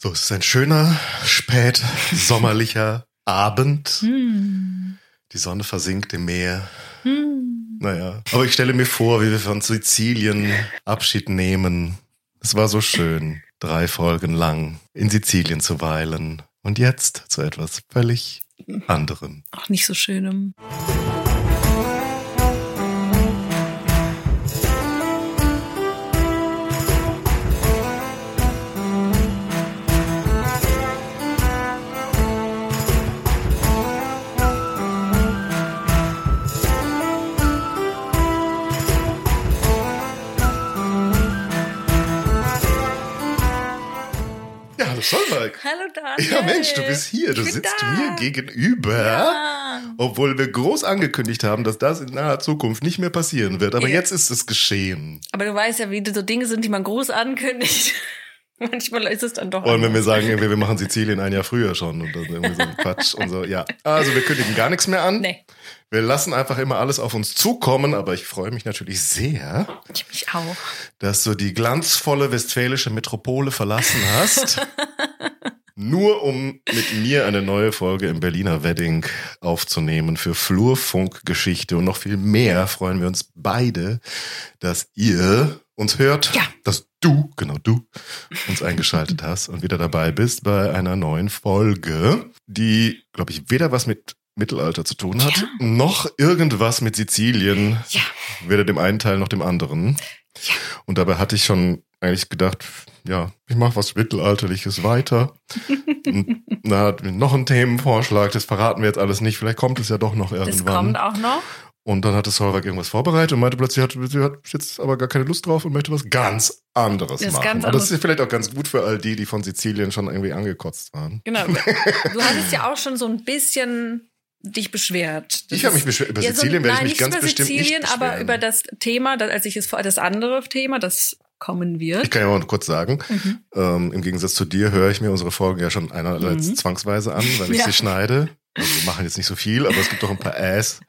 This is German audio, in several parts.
So, es ist ein schöner, spät sommerlicher Abend. Die Sonne versinkt im Meer. Naja, aber ich stelle mir vor, wie wir von Sizilien Abschied nehmen. Es war so schön, drei Folgen lang in Sizilien zu weilen. Und jetzt zu etwas völlig anderem. Auch nicht so schönem. Hallo Solveig. Hallo Daniel. Ja, Mensch, du bist hier. Du sitzt da. mir gegenüber. Ja. Obwohl wir groß angekündigt haben, dass das in naher Zukunft nicht mehr passieren wird. Aber Ja. jetzt ist es geschehen. Aber du weißt ja, wie so Dinge sind, die man groß ankündigt. Manchmal ist es dann doch Wollen wenn wir sagen, wir machen Sizilien ein Jahr früher schon und dann irgendwie so ein Quatsch und so. Ja, also wir kündigen gar nichts mehr an. Nee, Wir lassen einfach immer alles auf uns zukommen, aber ich freue mich natürlich sehr, ich mich auch. dass du die glanzvolle westfälische Metropole verlassen hast. Nur um mit mir eine neue Folge im Berliner Wedding aufzunehmen für Flurfunkgeschichte und noch viel mehr freuen wir uns beide, dass ihr uns hört, Ja. dass du, genau du, uns eingeschaltet hast und wieder dabei bist bei einer neuen Folge, die, glaube ich, weder was mit Mittelalter zu tun hat, Ja. noch irgendwas mit Sizilien, Ja. weder dem einen Teil noch dem anderen. Ja. Und dabei hatte ich schon eigentlich gedacht, ja, ich mache was Mittelalterliches weiter. Und na, hat mir noch einen Themenvorschlag, das verraten wir jetzt alles nicht. Vielleicht kommt es ja doch noch Das irgendwann. kommt auch noch. Und dann hatte Solveig irgendwas vorbereitet und meinte plötzlich, hat, sie hat jetzt aber gar keine Lust drauf und möchte was ganz anderes Das machen. ganz aber das ist vielleicht auch ganz gut für all die, die von Sizilien schon irgendwie angekotzt waren. Genau. Du hattest ja auch schon so ein bisschen dich beschwert. Ich habe mich beschwert. Über Ja, so- Sizilien werde ich mich nicht ganz über bestimmt Sizilien, nicht aber beschweren. über das Thema, das, als ich es vor, das andere Thema, das kommen wird. Ich kann ja mal kurz sagen, Mhm. ähm, im Gegensatz zu dir höre ich mir unsere Folgen ja schon einerseits Mhm. zwangsweise an, weil ich Ja. sie schneide. Also wir machen jetzt nicht so viel, aber es gibt doch ein paar Äs.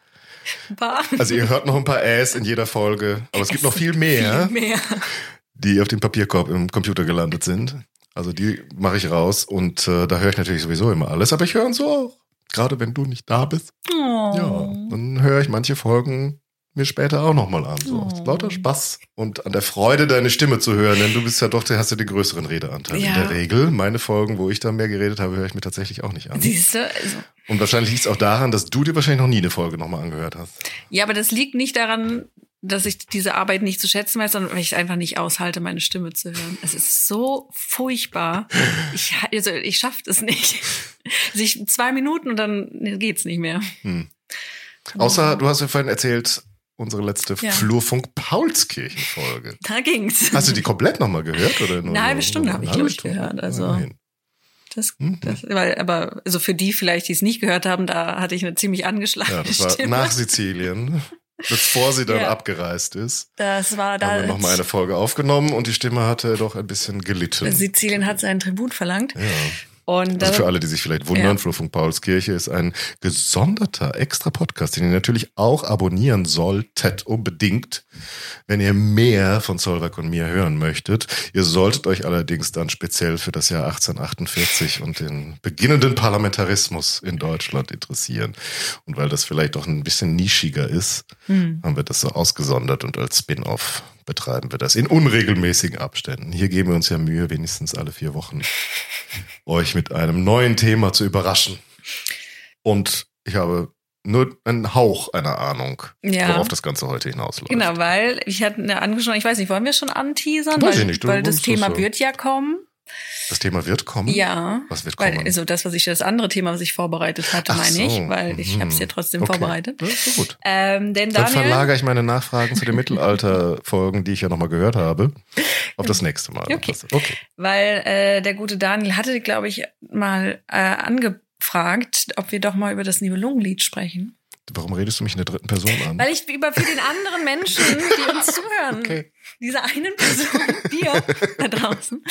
Ein paar. Also ihr hört noch ein paar Äs in jeder Folge, aber es gibt noch viel mehr, Viel mehr. die auf dem Papierkorb im Computer gelandet sind. Also die mache ich raus und äh, da höre ich natürlich sowieso immer alles, aber ich höre uns so auch. Gerade wenn du nicht da bist. Oh. Ja, dann höre ich manche Folgen mir später auch nochmal an. So. Oh. Lauter Spaß und an der Freude, deine Stimme zu hören, denn du bist ja doch, du hast ja den größeren Redeanteil in Ja. der Regel. Meine Folgen, wo ich da mehr geredet habe, höre ich mir tatsächlich auch nicht an. Siehst du? Also, Und wahrscheinlich liegt es auch daran, dass du dir wahrscheinlich noch nie eine Folge nochmal angehört hast. ja, aber das liegt nicht daran, dass ich diese Arbeit nicht zu schätzen weiß, sondern weil ich es einfach nicht aushalte, meine Stimme zu hören. Es ist so furchtbar. Ich, also, ich schaffe das nicht. Also ich, zwei Minuten und dann geht's nicht mehr. Hm. Außer, du hast ja vorhin erzählt, unsere letzte Ja. Flurfunk-Paulskirchen-Folge. Da ging's. Hast du die komplett nochmal gehört? Oder nur Eine halbe Stunde habe ich, eine glaub halbe ich, Stunde? gehört, also- Immerhin. Das, Mhm. das, weil, aber also für die vielleicht, die es nicht gehört haben, da hatte ich eine ziemlich angeschlagene Ja, das war Stimme. nach Sizilien, bevor sie dann Ja. abgereist ist. das war da. haben wir nochmal eine Folge aufgenommen und die Stimme hatte doch ein bisschen gelitten. Sizilien hat seinen Tribut verlangt. Ja. Und Also für alle, die sich vielleicht wundern, Ja. Flurfunk Paulskirche ist ein gesonderter extra Podcast, den ihr natürlich auch abonnieren solltet, unbedingt, wenn ihr mehr von Solveig und mir hören möchtet. Ihr solltet euch allerdings dann speziell für das Jahr 1848 und den beginnenden Parlamentarismus in Deutschland interessieren. Und weil das vielleicht auch ein bisschen nischiger ist, hm, haben wir das so ausgesondert und als Spin-off betreiben wir das in unregelmäßigen Abständen. Hier geben wir uns ja Mühe, wenigstens alle vier Wochen euch mit einem neuen Thema zu überraschen. Und ich habe nur einen Hauch einer Ahnung, Ja. worauf das Ganze heute hinausläuft. genau, weil ich hatte eine angeschaut, ich weiß nicht, wollen wir schon anteasern? Weiß weil, ich nicht, weil das Thema so. wird ja kommen. Das Thema wird kommen. Ja. Was wird Weil, kommen? also das, was ich, das andere Thema, was ich vorbereitet hatte, Ach meine so, ich, weil ich mhm. habe es ja trotzdem Okay. vorbereitet. Ja, so gut. Ähm, denn Dann Daniel, verlagere ich meine Nachfragen zu den Mittelalter-Folgen, die ich ja nochmal gehört habe, auf das nächste Mal. Okay. okay. weil äh, der gute Daniel hatte, glaube ich, mal äh, angefragt, ob wir doch mal über das Nibelungenlied sprechen. Warum redest du mich in der dritten Person an? Weil ich über für den anderen Menschen, die uns zuhören, Okay. diese einen Person, wir da draußen,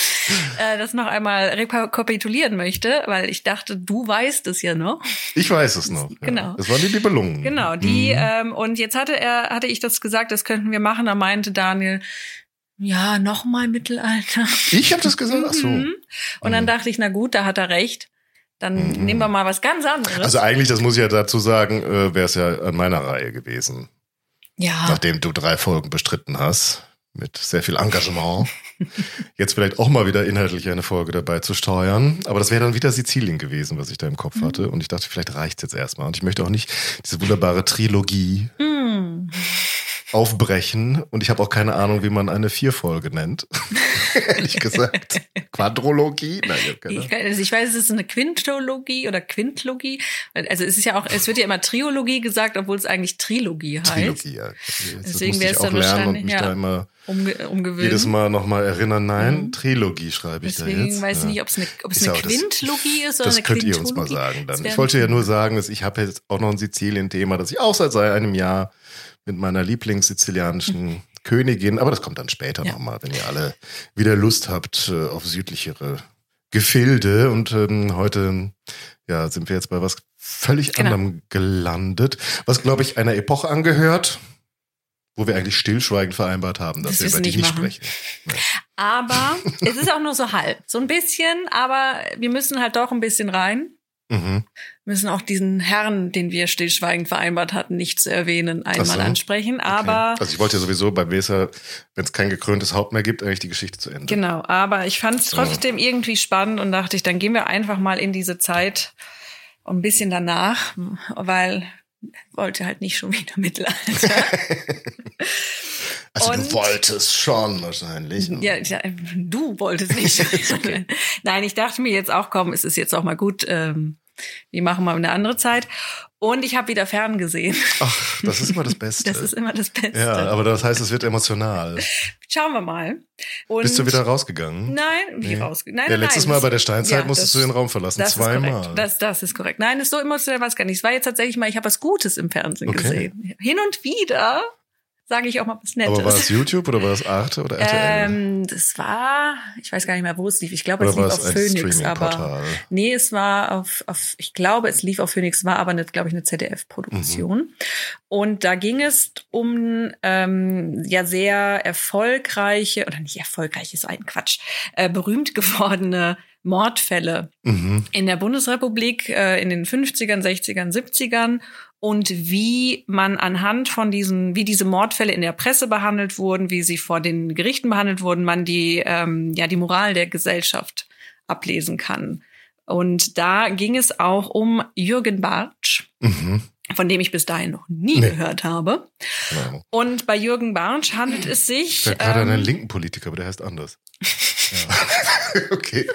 äh, das noch einmal rekapitulieren möchte, weil ich dachte, du weißt es ja noch. Ich weiß es noch. Ja. Genau. Das waren die Nibelungen. Genau, die, Mhm. ähm, und jetzt hatte er, hatte ich das gesagt, das könnten wir machen, da meinte Daniel, ja, nochmal Mittelalter. Ich habe das gesagt? Ach so. Mhm. Und dann Mhm. dachte ich, na gut, da hat er recht. Dann Mhm. nehmen wir mal was ganz anderes. Also eigentlich, das muss ich ja dazu sagen, äh, wäre es ja an meiner Reihe gewesen. ja, Nachdem du drei Folgen bestritten hast. Mit sehr viel Engagement. Jetzt vielleicht auch mal wieder inhaltlich eine Folge dabei zu steuern. Aber das wäre dann wieder Sizilien gewesen, was ich da im Kopf Mhm. hatte. Und ich dachte, vielleicht reicht's jetzt erstmal. Und ich möchte auch nicht diese wunderbare Trilogie Mm. aufbrechen. Und ich habe auch keine Ahnung, wie man eine Vierfolge nennt. Ehrlich gesagt. Quadrologie? Nein, keine Ich, also ich weiß, es ist eine Quintologie oder Quintlogie. Also es ist ja auch, es wird ja immer Triologie gesagt, obwohl es eigentlich Trilogie heißt. Trilogie, ja. Das Deswegen musste wäre ich es dann und wahrscheinlich, mich ja. da immer Umge umgewöhnen. jedes Mal nochmal erinnern. Nein, Mhm. Trilogie schreibe ich Deswegen da jetzt. weiß ich Ja. nicht, ob es eine, ob es eine auch das- Quintlogie ist oder Das eine könnt ihr uns mal sagen Das dann. Ich wollte ja nur sagen, dass ich habe jetzt auch noch ein Sizilien-Thema, das ich auch seit seit einem Jahr mit meiner Lieblingssizilianischen Königin, aber das kommt dann später Ja. nochmal, wenn ihr alle wieder Lust habt äh, auf südlichere Gefilde. Und ähm, heute ja, sind wir jetzt bei was völlig Genau. anderem gelandet, was, glaube ich, einer Epoche angehört, wo wir eigentlich stillschweigend vereinbart haben, dass Das wir über die nicht machen. sprechen. Nee. Aber es ist auch nur so halb. So ein bisschen, aber wir müssen halt doch ein bisschen rein. Mhm. müssen auch diesen Herrn, den wir stillschweigend vereinbart hatten, nicht zu erwähnen, einmal so. ansprechen. Aber Okay. Also ich wollte ja sowieso bei Weser, wenn es kein gekröntes Haupt mehr gibt, eigentlich die Geschichte zu Ende. genau, aber ich fand es trotzdem irgendwie spannend und dachte ich, dann gehen wir einfach mal in diese Zeit und ein bisschen danach, weil wollte halt nicht schon wieder Mittelalter. Also Und- du wolltest schon wahrscheinlich. Ja, ja, du wolltest nicht. Okay. Nein, ich dachte mir jetzt auch, komm, es ist jetzt auch mal gut. Ähm, wir machen mal eine andere Zeit. Und ich habe wieder ferngesehen. Ach, das ist immer das Beste. Das ist immer das Beste. ja, aber das heißt, es wird emotional. Schauen wir mal. Und Bist du wieder rausgegangen? Nein, wie Nee. raus? Nein, ja, letztes nein, Mal bei der Steinzeit ja, musstest das- du den Raum verlassen. Das Zweimal. Das, das ist korrekt. Nein, ist so emotional war es gar nicht. Es war jetzt tatsächlich mal, ich habe was Gutes im Fernsehen Okay. gesehen. Hin und wieder sage ich auch mal was Nettes. aber war es YouTube oder war es Arte oder RTL? ähm, das war, ich weiß gar nicht mehr, wo es lief. Ich glaube, es lief auf Phoenix, aber nee, es war auf, auf, ich glaube, es lief auf Phoenix, war aber nicht, glaube ich, eine ZDF-Produktion. Mhm. Und da ging es um ähm, ja sehr erfolgreiche oder nicht erfolgreich ist ein Quatsch, äh, berühmt gewordene Mordfälle Mhm. in der Bundesrepublik äh, in den 50ern, 60ern, 70ern und wie man anhand von diesen, wie diese Mordfälle in der Presse behandelt wurden, wie sie vor den Gerichten behandelt wurden, man die, ähm, ja, die Moral der Gesellschaft ablesen kann. Und da ging es auch um Jürgen Bartsch, Mhm. von dem ich bis dahin noch nie Nee. gehört habe. Genau. Und bei Jürgen Bartsch handelt es sich. Ich gerade an ähm, einen linken Politiker, aber der heißt anders. Ja. okay.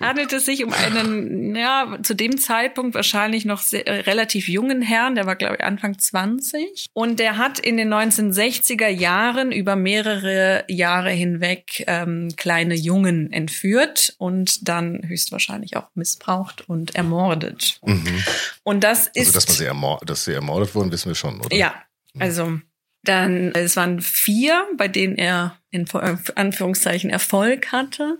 handelt es sich um einen, ja, zu dem Zeitpunkt wahrscheinlich noch sehr, äh, relativ jungen Herrn, der war, glaube ich, Anfang 20. Und der hat in den 1960er Jahren über mehrere Jahre hinweg ähm, kleine Jungen entführt und dann höchstwahrscheinlich auch missbraucht und ermordet. Mhm. Und das ist. Also, dass, man sie ermord dass sie ermordet wurden, wissen wir schon, oder? Ja, also dann, es waren vier, bei denen er in Anführungszeichen Erfolg hatte.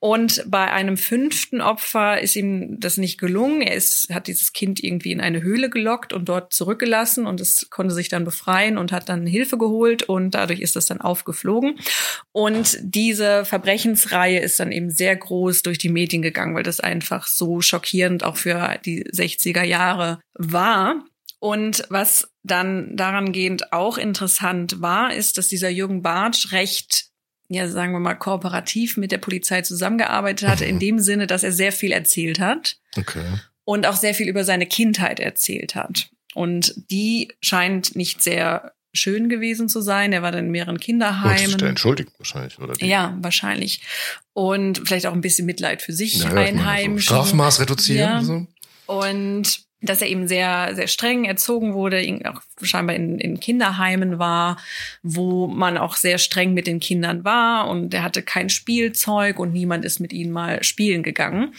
Und bei einem fünften Opfer ist ihm das nicht gelungen. Er ist, hat dieses Kind irgendwie in eine Höhle gelockt und dort zurückgelassen und es konnte sich dann befreien und hat dann Hilfe geholt und dadurch ist das dann aufgeflogen. Und diese Verbrechensreihe ist dann eben sehr groß durch die Medien gegangen, weil das einfach so schockierend auch für die 60er Jahre war. Und was dann daran gehend auch interessant war, ist, dass dieser Jürgen Bartsch recht, ja, sagen wir mal, kooperativ mit der Polizei zusammengearbeitet hatte, Mhm. in dem Sinne, dass er sehr viel erzählt hat Okay. und auch sehr viel über seine Kindheit erzählt hat. Und die scheint nicht sehr schön gewesen zu sein. Er war dann in mehreren Wolltest du dich da Kinderheimen. entschuldigen wahrscheinlich, oder? die? Ja, wahrscheinlich. Und vielleicht auch ein bisschen Mitleid für sich Ja, ja so. Strafmaß reduzieren. Ja. So. Und dass er eben sehr, sehr streng erzogen wurde, auch scheinbar in, in Kinderheimen war, wo man auch sehr streng mit den Kindern war und er hatte kein Spielzeug und niemand ist mit ihnen mal spielen gegangen.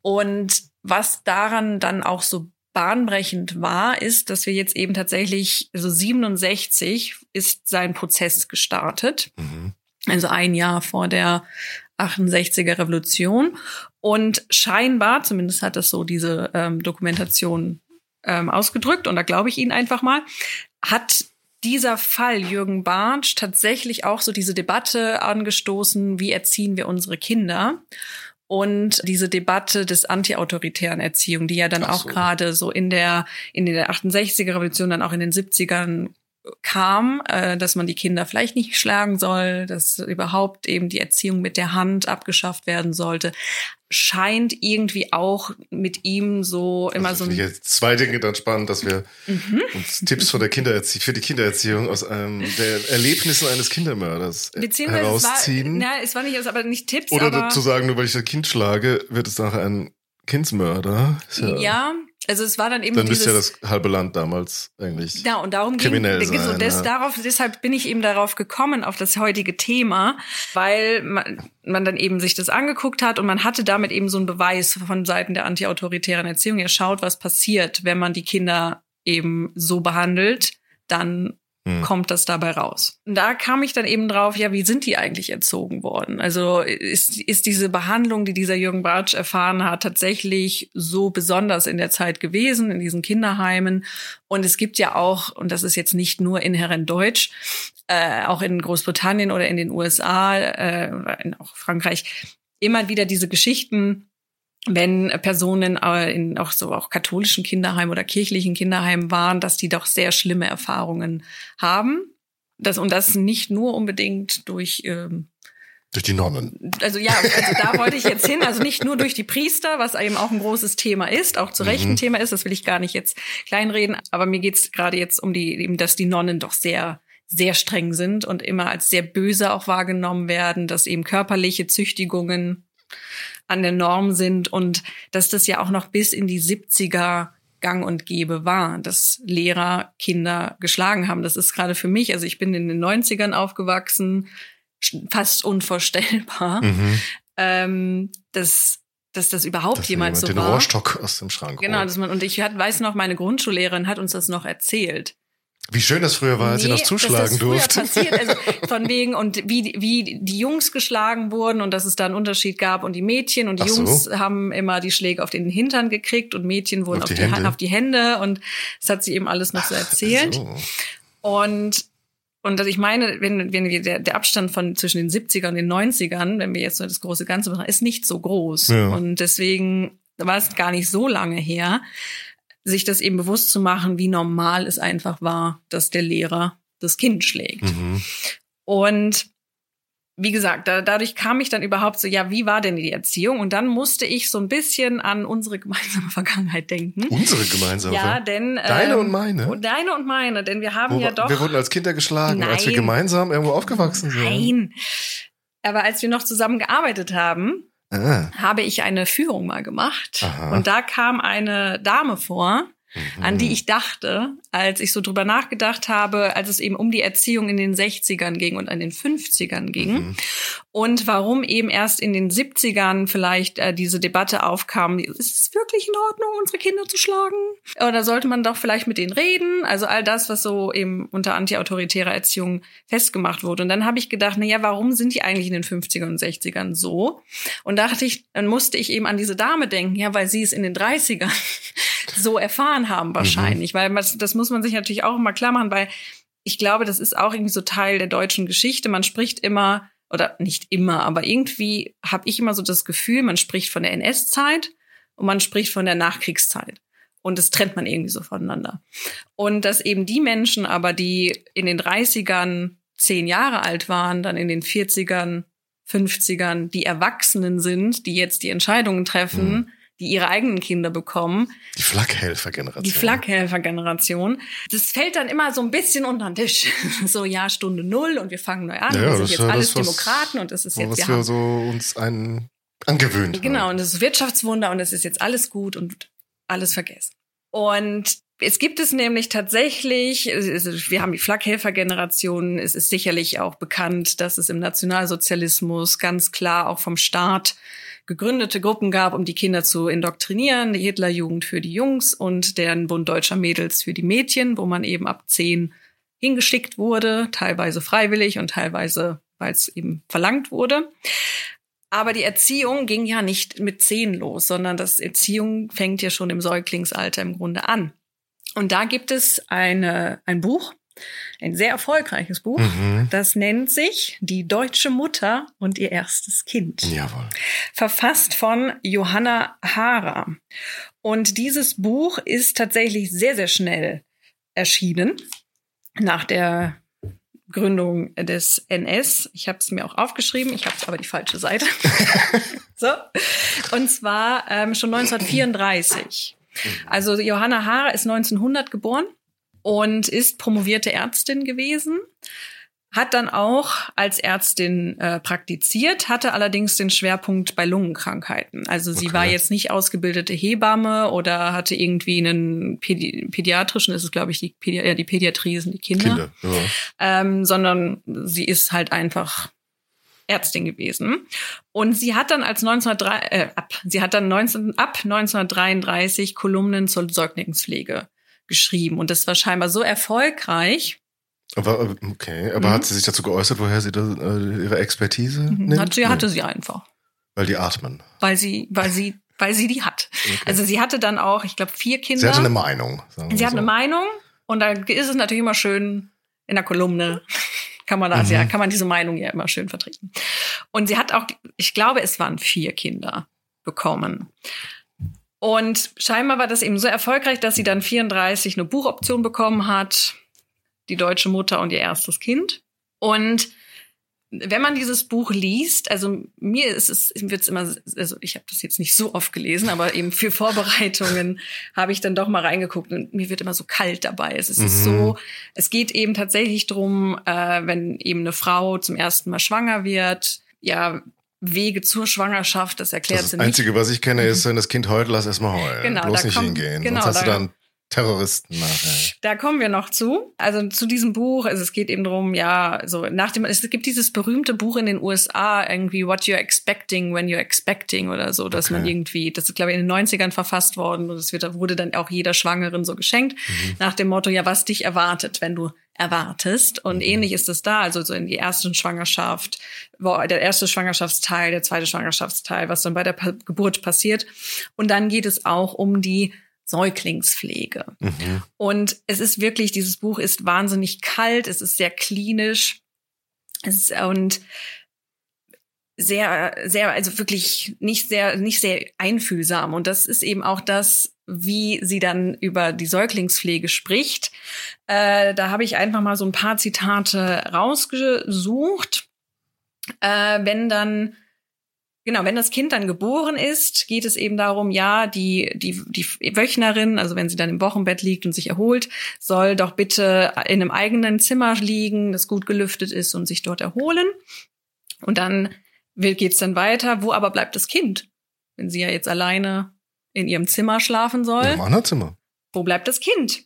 Und was daran dann auch so bahnbrechend war, ist, dass wir jetzt eben tatsächlich, also 67 ist sein Prozess gestartet Mhm. also ein Jahr vor der 68er Revolution. Und scheinbar, zumindest hat das so diese ähm, Dokumentation ähm, ausgedrückt, und da glaube ich Ihnen einfach mal, hat dieser Fall Jürgen Bartsch tatsächlich auch so diese Debatte angestoßen, wie erziehen wir unsere Kinder? Und diese Debatte des antiautoritären Erziehung, die ja dann Ach auch so. gerade so in der, in der 68er Revolution, dann auch in den 70ern kam, äh, dass man die Kinder vielleicht nicht schlagen soll, dass überhaupt eben die Erziehung mit der Hand abgeschafft werden sollte, scheint irgendwie auch mit ihm so immer so Also ein ich jetzt zwei Dinge dann spannend, dass wir Mhm. uns Tipps von der Kindererzie für die Kindererziehung aus einem der Erlebnissen eines Kindermörders äh, Beziehungsweise es war, herausziehen. na, es war nicht, aber nicht Tipps, Oder aber dazu sagen, nur weil ich das Kind schlage, wird es nachher ein Kindsmörder. Ist ja, also es war dann eben Dann dieses, müsste ja das halbe Land damals eigentlich. Ja, und darum kriminell ging so sein, des, ja. darauf, deshalb bin ich eben darauf gekommen, auf das heutige Thema, weil man, man dann eben sich das angeguckt hat und man hatte damit eben so einen Beweis von Seiten der antiautoritären Erziehung. Ihr schaut, was passiert, wenn man die Kinder eben so behandelt, dann Hm. kommt das dabei raus. Und da kam ich dann eben drauf, ja, wie sind die eigentlich erzogen worden? Also ist, ist diese Behandlung, die dieser Jürgen Bartsch erfahren hat, tatsächlich so besonders in der Zeit gewesen, in diesen Kinderheimen? Und es gibt ja auch, und das ist jetzt nicht nur inhärent deutsch, äh, auch in Großbritannien oder in den USA äh, in auch Frankreich immer wieder diese Geschichten, wenn Personen äh, in auch so auch katholischen Kinderheimen oder kirchlichen Kinderheimen waren, dass die doch sehr schlimme Erfahrungen haben. Das, und das nicht nur unbedingt durch ähm, Durch die Nonnen. also ja, also da wollte ich jetzt hin, also nicht nur durch die Priester, was eben auch ein großes Thema ist, auch zu Recht ein Mhm. Thema ist, das will ich gar nicht jetzt kleinreden, aber mir geht's gerade jetzt um die, eben, dass die Nonnen doch sehr sehr streng sind und immer als sehr böse auch wahrgenommen werden, dass eben körperliche Züchtigungen an der Norm sind und dass das ja auch noch bis in die 70er gang und gäbe war, dass Lehrer Kinder geschlagen haben. Das ist gerade für mich, also ich bin in den 90ern aufgewachsen, fast unvorstellbar, Mhm. ähm, dass, dass das überhaupt Dass jemals jemand so den war. Rohrstock aus dem Schrank Genau, holt. dass man, und ich hat, weiß noch, meine Grundschullehrerin hat uns das noch erzählt. Wie schön das früher war, als sie noch dass zuschlagen durfte. also von wegen und wie wie die Jungs geschlagen wurden und dass es da einen Unterschied gab und die Mädchen und die Ach so. Jungs haben immer die Schläge auf den Hintern gekriegt und Mädchen wurden Auf auf, die Hände? auf die Hände und das hat sie eben alles noch so erzählt So. und und ich meine, wenn, wenn wir der, der Abstand von zwischen den 70ern und den 90ern, wenn wir jetzt so das große Ganze machen, ist nicht so groß. Ja. Und deswegen war es gar nicht so lange her, sich das eben bewusst zu machen, wie normal es einfach war, dass der Lehrer das Kind schlägt. Mhm. Und wie gesagt, da, dadurch kam ich dann überhaupt so, ja, wie war denn die Erziehung? Und dann musste ich so ein bisschen an unsere gemeinsame Vergangenheit denken. Unsere gemeinsame. Ja, denn Deine ähm, und meine? und Deine und meine, denn wir haben Wo, ja doch wir wurden als Kinder geschlagen, als wir Nein. gemeinsam irgendwo aufgewachsen sind. Nein. Aber als wir noch zusammen gearbeitet haben, Ah. habe ich eine Führung mal gemacht. Aha. Und da kam eine Dame vor, Mhm. an die ich dachte, als ich so drüber nachgedacht habe, als es eben um die Erziehung in den 60ern ging und an den 50ern ging. Mhm. Und warum eben erst in den 70ern vielleicht äh, diese Debatte aufkam, ist es wirklich in Ordnung, unsere Kinder zu schlagen? Oder sollte man doch vielleicht mit denen reden? Also all das, was so eben unter antiautoritärer Erziehung festgemacht wurde. Und dann habe ich gedacht, na ja, warum sind die eigentlich in den 50ern und 60ern so? Und dachte ich, dann musste ich eben an diese Dame denken, ja, weil sie es in den 30ern so erfahren haben wahrscheinlich. Weil man, das muss man sich natürlich auch immer klar machen, weil ich glaube, das ist auch irgendwie so Teil der deutschen Geschichte. Man spricht immer, oder nicht immer, aber irgendwie habe ich immer so das Gefühl, man spricht von der NS-Zeit und man spricht von der Nachkriegszeit. Und das trennt man irgendwie so voneinander. Und dass eben die Menschen aber, die in den 30ern zehn Jahre alt waren, dann in den 40ern, 50ern, die Erwachsenen sind, die jetzt die Entscheidungen treffen, Mhm. Die ihre eigenen Kinder bekommen, Die Flakhelfer-Generation. die Flakhelfer-Generation. Das fällt dann immer so ein bisschen unter den Tisch. So, ja, Stunde Null und wir fangen neu an. Ja, wir das sind jetzt ja alles das, Demokraten und das ist jetzt, was wir wir so uns einen angewöhnt genau, haben. und das ist Wirtschaftswunder und es ist jetzt alles gut und alles vergessen. Und es gibt es nämlich tatsächlich, wir haben die Flakhelfer-Generation, es ist sicherlich auch bekannt, dass es im Nationalsozialismus ganz klar auch vom Staat gegründete Gruppen gab, um die Kinder zu indoktrinieren, die Hitlerjugend für die Jungs und deren Bund deutscher Mädels für die Mädchen, wo man eben ab zehn hingeschickt wurde, teilweise freiwillig und teilweise, weil es eben verlangt wurde. Aber die Erziehung ging ja nicht mit zehn los, sondern das Erziehung fängt ja schon im Säuglingsalter im Grunde an. Und da gibt es eine, ein Buch, Ein sehr erfolgreiches Buch. Mhm. Das nennt sich Die deutsche Mutter und ihr erstes Kind. Jawohl. Verfasst von Johanna Hara. Und dieses Buch ist tatsächlich sehr, sehr schnell erschienen. Nach der Gründung des NS. Ich habe es mir auch aufgeschrieben, ich habe aber die falsche Seite. so. Und zwar ähm, schon 1934. Also Johanna Hara ist 1900 geboren und ist promovierte Ärztin gewesen. Hat dann auch als Ärztin äh, praktiziert, hatte allerdings den Schwerpunkt bei Lungenkrankheiten. Also sie Okay. war jetzt nicht ausgebildete Hebamme oder hatte irgendwie einen Pädi pädiatrischen, ist es glaube ich die, Pädi ja, die Pädiatrie sind die Kinder, Kinder. Ja. Ähm, sondern sie ist halt einfach Ärztin gewesen. Und sie hat dann als 1903, äh, ab, sie hat dann 19, ab 1933 Kolumnen zur Säuglingspflege geschrieben. Und das war scheinbar so erfolgreich, Aber okay, aber Mhm. hat sie sich dazu geäußert, woher sie da, äh, ihre Expertise Mhm. nimmt? Hat, sie hatte sie einfach, Weil die atmen. weil sie, weil sie, weil sie die hat. Okay. Also sie hatte dann auch, ich glaube, vier Kinder. sie hatte eine Meinung. Sie hat so. eine Meinung und da ist es natürlich immer schön in der Kolumne kann man das Mhm. ja, kann man diese Meinung ja immer schön vertreten. Und sie hat auch, ich glaube, es waren vier Kinder bekommen. Und scheinbar war das eben so erfolgreich, dass sie dann 34 eine Buchoption bekommen hat, die deutsche Mutter und ihr erstes Kind. Und wenn man dieses Buch liest, also mir ist es wird's immer, also ich habe das jetzt nicht so oft gelesen, aber eben für Vorbereitungen habe ich dann doch mal reingeguckt und mir wird immer so kalt dabei. Es ist Mhm. so, es geht eben tatsächlich drum, äh, wenn eben eine Frau zum ersten Mal schwanger wird, ja Wege zur Schwangerschaft, das erklärt Das sie nicht. Einzige, was ich kenne, ist, wenn das Kind heult, lass erst mal heulen. Genau, Bloß nicht kommt- hingehen. genau, Sonst hast du da- dann Terroristen nachher. Da kommen wir noch zu. Also zu diesem Buch, also es geht eben drum, ja, so nach dem, es gibt dieses berühmte Buch in den USA, irgendwie What You're Expecting When You're Expecting oder so, dass man Okay. irgendwie, das ist glaube ich in den 90ern verfasst worden und es wird, wurde dann auch jeder Schwangeren so geschenkt, nach dem Motto, ja, was dich erwartet, wenn du erwartest. Und ähnlich ist es da, also so in die ersten Schwangerschaft, der erste Schwangerschaftsteil, der zweite Schwangerschaftsteil, was dann bei der pa Geburt passiert. Und dann geht es auch um die Säuglingspflege. Mhm. Und es ist wirklich, dieses Buch ist wahnsinnig kalt, es ist sehr klinisch es ist, und sehr, sehr, also wirklich nicht sehr, nicht sehr einfühlsam. Und das ist eben auch das, wie sie dann über die Säuglingspflege spricht. Äh, da habe ich einfach mal so ein paar Zitate rausgesucht. Äh, wenn dann Genau, wenn das Kind dann geboren ist, geht es eben darum, ja, die, die, die Wöchnerin, also wenn sie dann im Wochenbett liegt und sich erholt, soll doch bitte in einem eigenen Zimmer liegen, das gut gelüftet ist und sich dort erholen. Und dann geht es dann weiter. Wo aber bleibt das Kind? Wenn sie ja jetzt alleine in ihrem Zimmer schlafen soll. Im anderen Zimmer. Wo bleibt das Kind?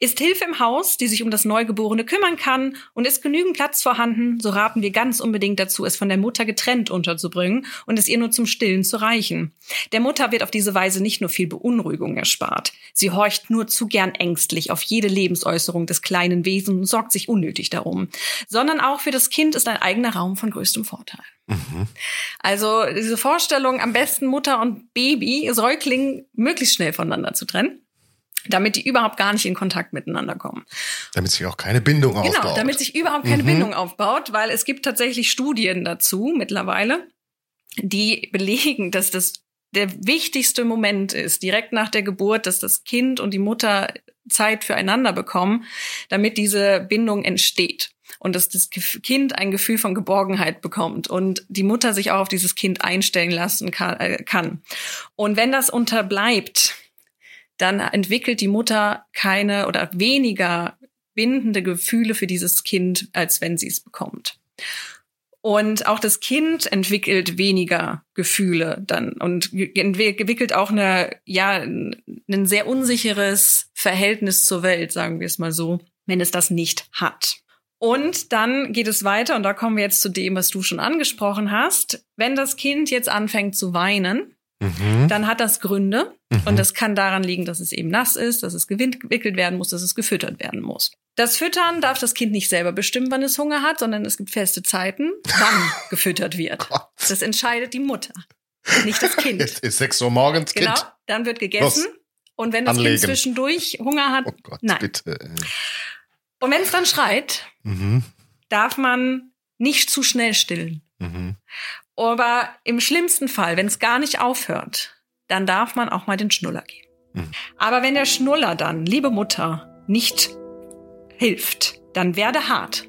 Ist Hilfe im Haus, die sich um das Neugeborene kümmern kann und ist genügend Platz vorhanden, so raten wir ganz unbedingt dazu, es von der Mutter getrennt unterzubringen und es ihr nur zum Stillen zu reichen. Der Mutter wird auf diese Weise nicht nur viel Beunruhigung erspart. Sie horcht nur zu gern ängstlich auf jede Lebensäußerung des kleinen Wesens und sorgt sich unnötig darum. Sondern auch für das Kind ist ein eigener Raum von größtem Vorteil. Mhm. Also diese Vorstellung, am besten Mutter und Baby, Säugling, möglichst schnell voneinander zu trennen damit die überhaupt gar nicht in Kontakt miteinander kommen. Damit sich auch keine Bindung Genau, aufbaut. damit sich überhaupt keine Mhm. Bindung aufbaut, weil es gibt tatsächlich Studien dazu mittlerweile, die belegen, dass das der wichtigste Moment ist, direkt nach der Geburt, dass das Kind und die Mutter Zeit füreinander bekommen, damit diese Bindung entsteht und dass das Kind ein Gefühl von Geborgenheit bekommt und die Mutter sich auch auf dieses Kind einstellen lassen kann. Und wenn das unterbleibt, dann entwickelt die Mutter keine oder weniger bindende Gefühle für dieses Kind, als wenn sie es bekommt. Und auch das Kind entwickelt weniger Gefühle dann und entwickelt auch eine, ja, ein sehr unsicheres Verhältnis zur Welt, sagen wir es mal so, wenn es das nicht hat. Und dann geht es weiter und da kommen wir jetzt zu dem, was du schon angesprochen hast. Wenn das Kind jetzt anfängt zu weinen, Mhm. dann hat das Gründe. Mhm. Und das kann daran liegen, dass es eben nass ist, dass es gewickelt werden muss, dass es gefüttert werden muss. Das Füttern darf das Kind nicht selber bestimmen, wann es Hunger hat, sondern es gibt feste Zeiten, wann gefüttert wird. Gott. Das entscheidet die Mutter, nicht das Kind. Jetzt ist 6 Uhr morgens, Genau, Kind. dann wird gegessen. Los. Und wenn das Anlegen. Kind zwischendurch Hunger hat, Oh Gott, Nein. bitte. Und wenn es dann schreit, Mhm. darf man nicht zu schnell stillen. Mhm. Aber im schlimmsten Fall, wenn es gar nicht aufhört, dann darf man auch mal den Schnuller geben. Mhm. Aber wenn der Schnuller dann, liebe Mutter, nicht hilft, dann werde hart.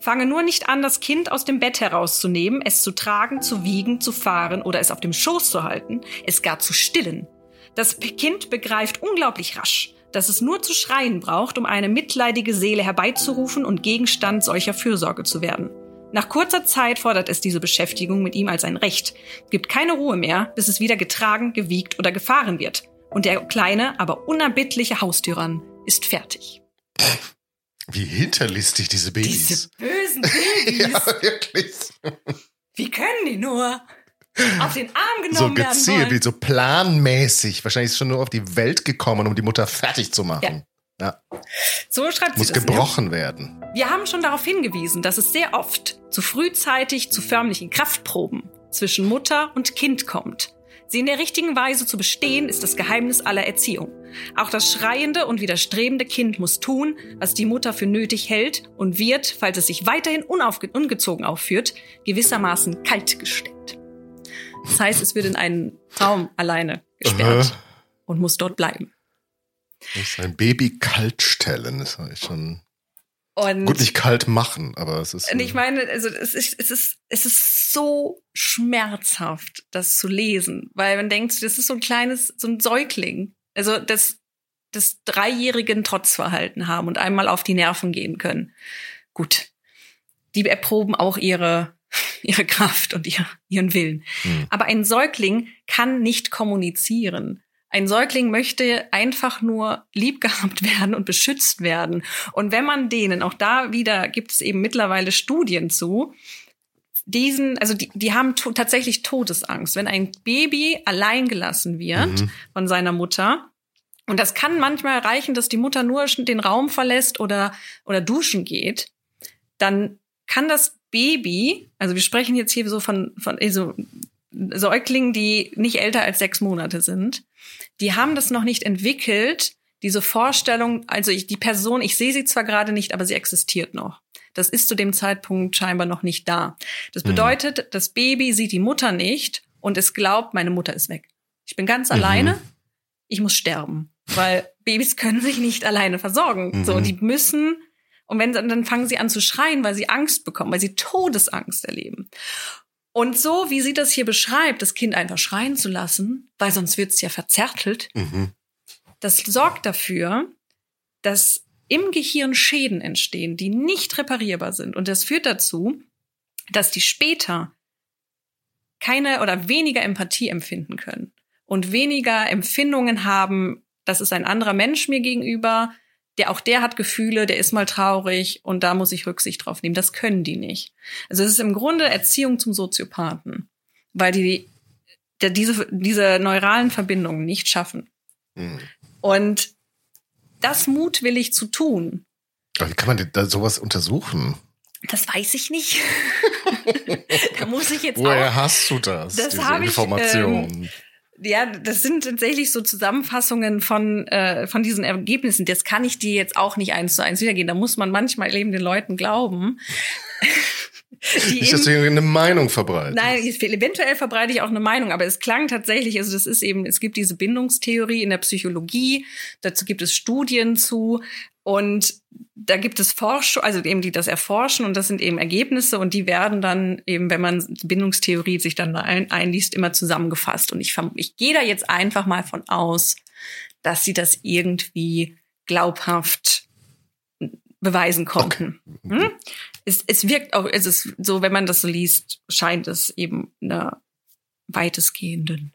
Fange nur nicht an, das Kind aus dem Bett herauszunehmen, es zu tragen, zu wiegen, zu fahren oder es auf dem Schoß zu halten, es gar zu stillen. Das Kind begreift unglaublich rasch, dass es nur zu schreien braucht, um eine mitleidige Seele herbeizurufen und Gegenstand solcher Fürsorge zu werden. Nach kurzer Zeit fordert es diese Beschäftigung mit ihm als ein Recht, gibt keine Ruhe mehr, bis es wieder getragen, gewiegt oder gefahren wird. Und der kleine, aber unerbittliche Haustyrann ist fertig. Wie hinterlistig diese Babys. Diese bösen Babys, ja, wirklich. wie können die nur auf den Arm So genommen werden gezielt, wollen? wie so planmäßig. Wahrscheinlich ist schon nur auf die Welt gekommen, um die Mutter fertig zu machen. Ja. So schreibt Muss sie das. ne? gebrochen werden. Wir haben schon darauf hingewiesen, dass es sehr oft zu frühzeitig zu förmlichen Kraftproben zwischen Mutter und Kind kommt. Sie in der richtigen Weise zu bestehen, ist das Geheimnis aller Erziehung. Auch das schreiende und widerstrebende Kind muss tun, was die Mutter für nötig hält und wird, falls es sich weiterhin ungezogen aufführt, gewissermaßen kaltgestellt. Das heißt, es wird in einen Raum alleine gesperrt und muss dort bleiben. Muss ein Baby kalt stellen. Das ist schon. Und Gut, nicht kalt machen, aber es ist. Und ich meine, also es ist, es ist, es ist so schmerzhaft, das zu lesen, weil man denkt, das ist so ein kleines, so ein Säugling. Also das, das dreijährigen Trotzverhalten haben und einmal auf die Nerven gehen können. Gut. Die erproben auch ihre, ihre Kraft und ihr, ihren Willen. Hm. Aber ein Säugling kann nicht kommunizieren. Ein Säugling möchte einfach nur lieb gehabt werden und beschützt werden. Und wenn man denen, auch da wieder gibt es eben mittlerweile Studien zu, diesen, also die, die haben to tatsächlich Todesangst. Wenn ein Baby allein gelassen wird Mhm. von seiner Mutter, und das kann manchmal reichen, dass die Mutter nur den Raum verlässt oder, oder duschen geht, dann kann das Baby, also wir sprechen jetzt hier so von, von also Säuglingen, die nicht älter als sechs Monate sind, die haben das noch nicht entwickelt, diese Vorstellung, also ich, die Person, ich sehe sie zwar gerade nicht, aber sie existiert noch. Das ist zu dem Zeitpunkt scheinbar noch nicht da. Das Mhm. bedeutet, das Baby sieht die Mutter nicht und es glaubt, meine Mutter ist weg. Ich bin ganz Mhm. alleine, ich muss sterben. Weil Babys können sich nicht alleine versorgen. Mhm. So, die müssen, und wenn dann fangen sie an zu schreien, weil sie Angst bekommen, weil sie Todesangst erleben. Und so, wie sie das hier beschreibt, das Kind einfach schreien zu lassen, weil sonst wird es ja verzärtelt, Mhm. das sorgt dafür, dass im Gehirn Schäden entstehen, die nicht reparierbar sind. Und das führt dazu, dass die später keine oder weniger Empathie empfinden können und weniger Empfindungen haben, das ist ein anderer Mensch mir gegenüber, der auch der hat Gefühle, der ist mal traurig und da muss ich Rücksicht drauf nehmen. Das können die nicht. Also es ist im Grunde Erziehung zum Soziopathen, weil die der diese, diese neuralen Verbindungen nicht schaffen. Mhm. Und das mutwillig zu tun, Aber wie kann man denn da sowas untersuchen? das weiß ich nicht. da muss ich jetzt auch Woher hast du das? Das diese habe ich, Information. Ja, das sind tatsächlich so Zusammenfassungen von, äh, von diesen Ergebnissen. Das kann ich dir jetzt auch nicht eins zu eins wiedergeben. Da muss man manchmal eben den Leuten glauben. Die nicht, dass du eine Meinung verbreitest. Nein, eventuell verbreite ich auch eine Meinung, aber es klang tatsächlich, also das ist eben, es gibt diese Bindungstheorie in der Psychologie, dazu gibt es Studien zu und da gibt es Forschung, also eben die das erforschen und das sind eben Ergebnisse und die werden dann eben, wenn man die Bindungstheorie sich dann da ein, einliest, immer zusammengefasst und ich, ich gehe da jetzt einfach mal von aus, dass sie das irgendwie glaubhaft beweisen konnten. Hm? Es, es wirkt auch, es ist so, wenn man das so liest, scheint es eben einer weitestgehenden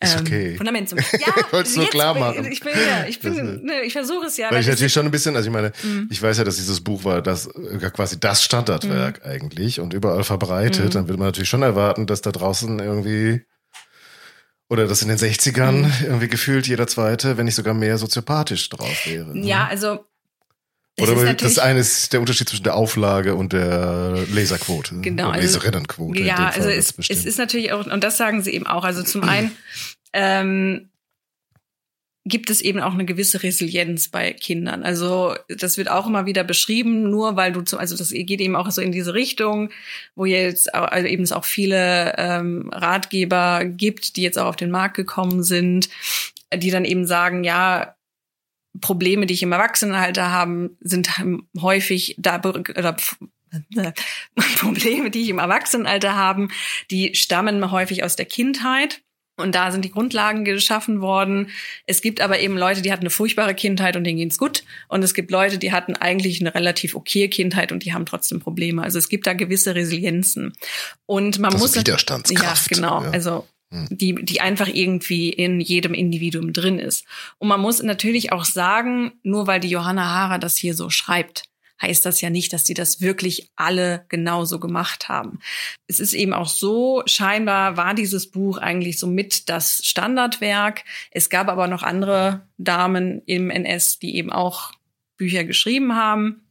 Ist okay. Fundament zu Ja, nur klar machen. Ich bin, ja, ich bin, ne, ich versuche es ja. Weil weil ich natürlich schon ein bisschen, also ich meine, Mhm. ich weiß ja, dass dieses Buch war das äh, quasi das Standardwerk eigentlich und überall verbreitet. Mhm. Dann würde man natürlich schon erwarten, dass da draußen irgendwie oder dass in den 60ern Mhm. irgendwie gefühlt jeder zweite, wenn nicht sogar mehr soziopathisch drauf wäre. ne? ja, also es Oder ist das eine ist der Unterschied zwischen der Auflage und der Leserquote. Genau, also- Leserinnenquote. in Ja, also es, es ist natürlich auch, und das sagen sie eben auch, also zum einen, ähm, gibt es eben auch eine gewisse Resilienz bei Kindern. Also das wird auch immer wieder beschrieben, nur weil du zum, also das geht eben auch so in diese Richtung, wo jetzt also eben es auch viele ähm, Ratgeber gibt, die jetzt auch auf den Markt gekommen sind, die dann eben sagen, ja, Probleme, die ich im Erwachsenenalter haben, sind häufig da oder Probleme, die ich im Erwachsenenalter haben, die stammen häufig aus der Kindheit. Und da sind die Grundlagen geschaffen worden. Es gibt aber eben Leute, die hatten eine furchtbare Kindheit und denen ging's gut. Und es gibt Leute, die hatten eigentlich eine relativ okay Kindheit und die haben trotzdem Probleme. Also es gibt da gewisse Resilienzen. Und man das muss Widerstandskraft. Ja, genau. Ja. Also. Die, die einfach irgendwie in jedem Individuum drin ist. Und man muss natürlich auch sagen, nur weil die Johanna Hara das hier so schreibt, heißt das ja nicht, dass sie das wirklich alle genauso gemacht haben. Es ist eben auch so, scheinbar war dieses Buch eigentlich so mit das Standardwerk. Es gab aber noch andere Damen im NS, die eben auch Bücher geschrieben haben.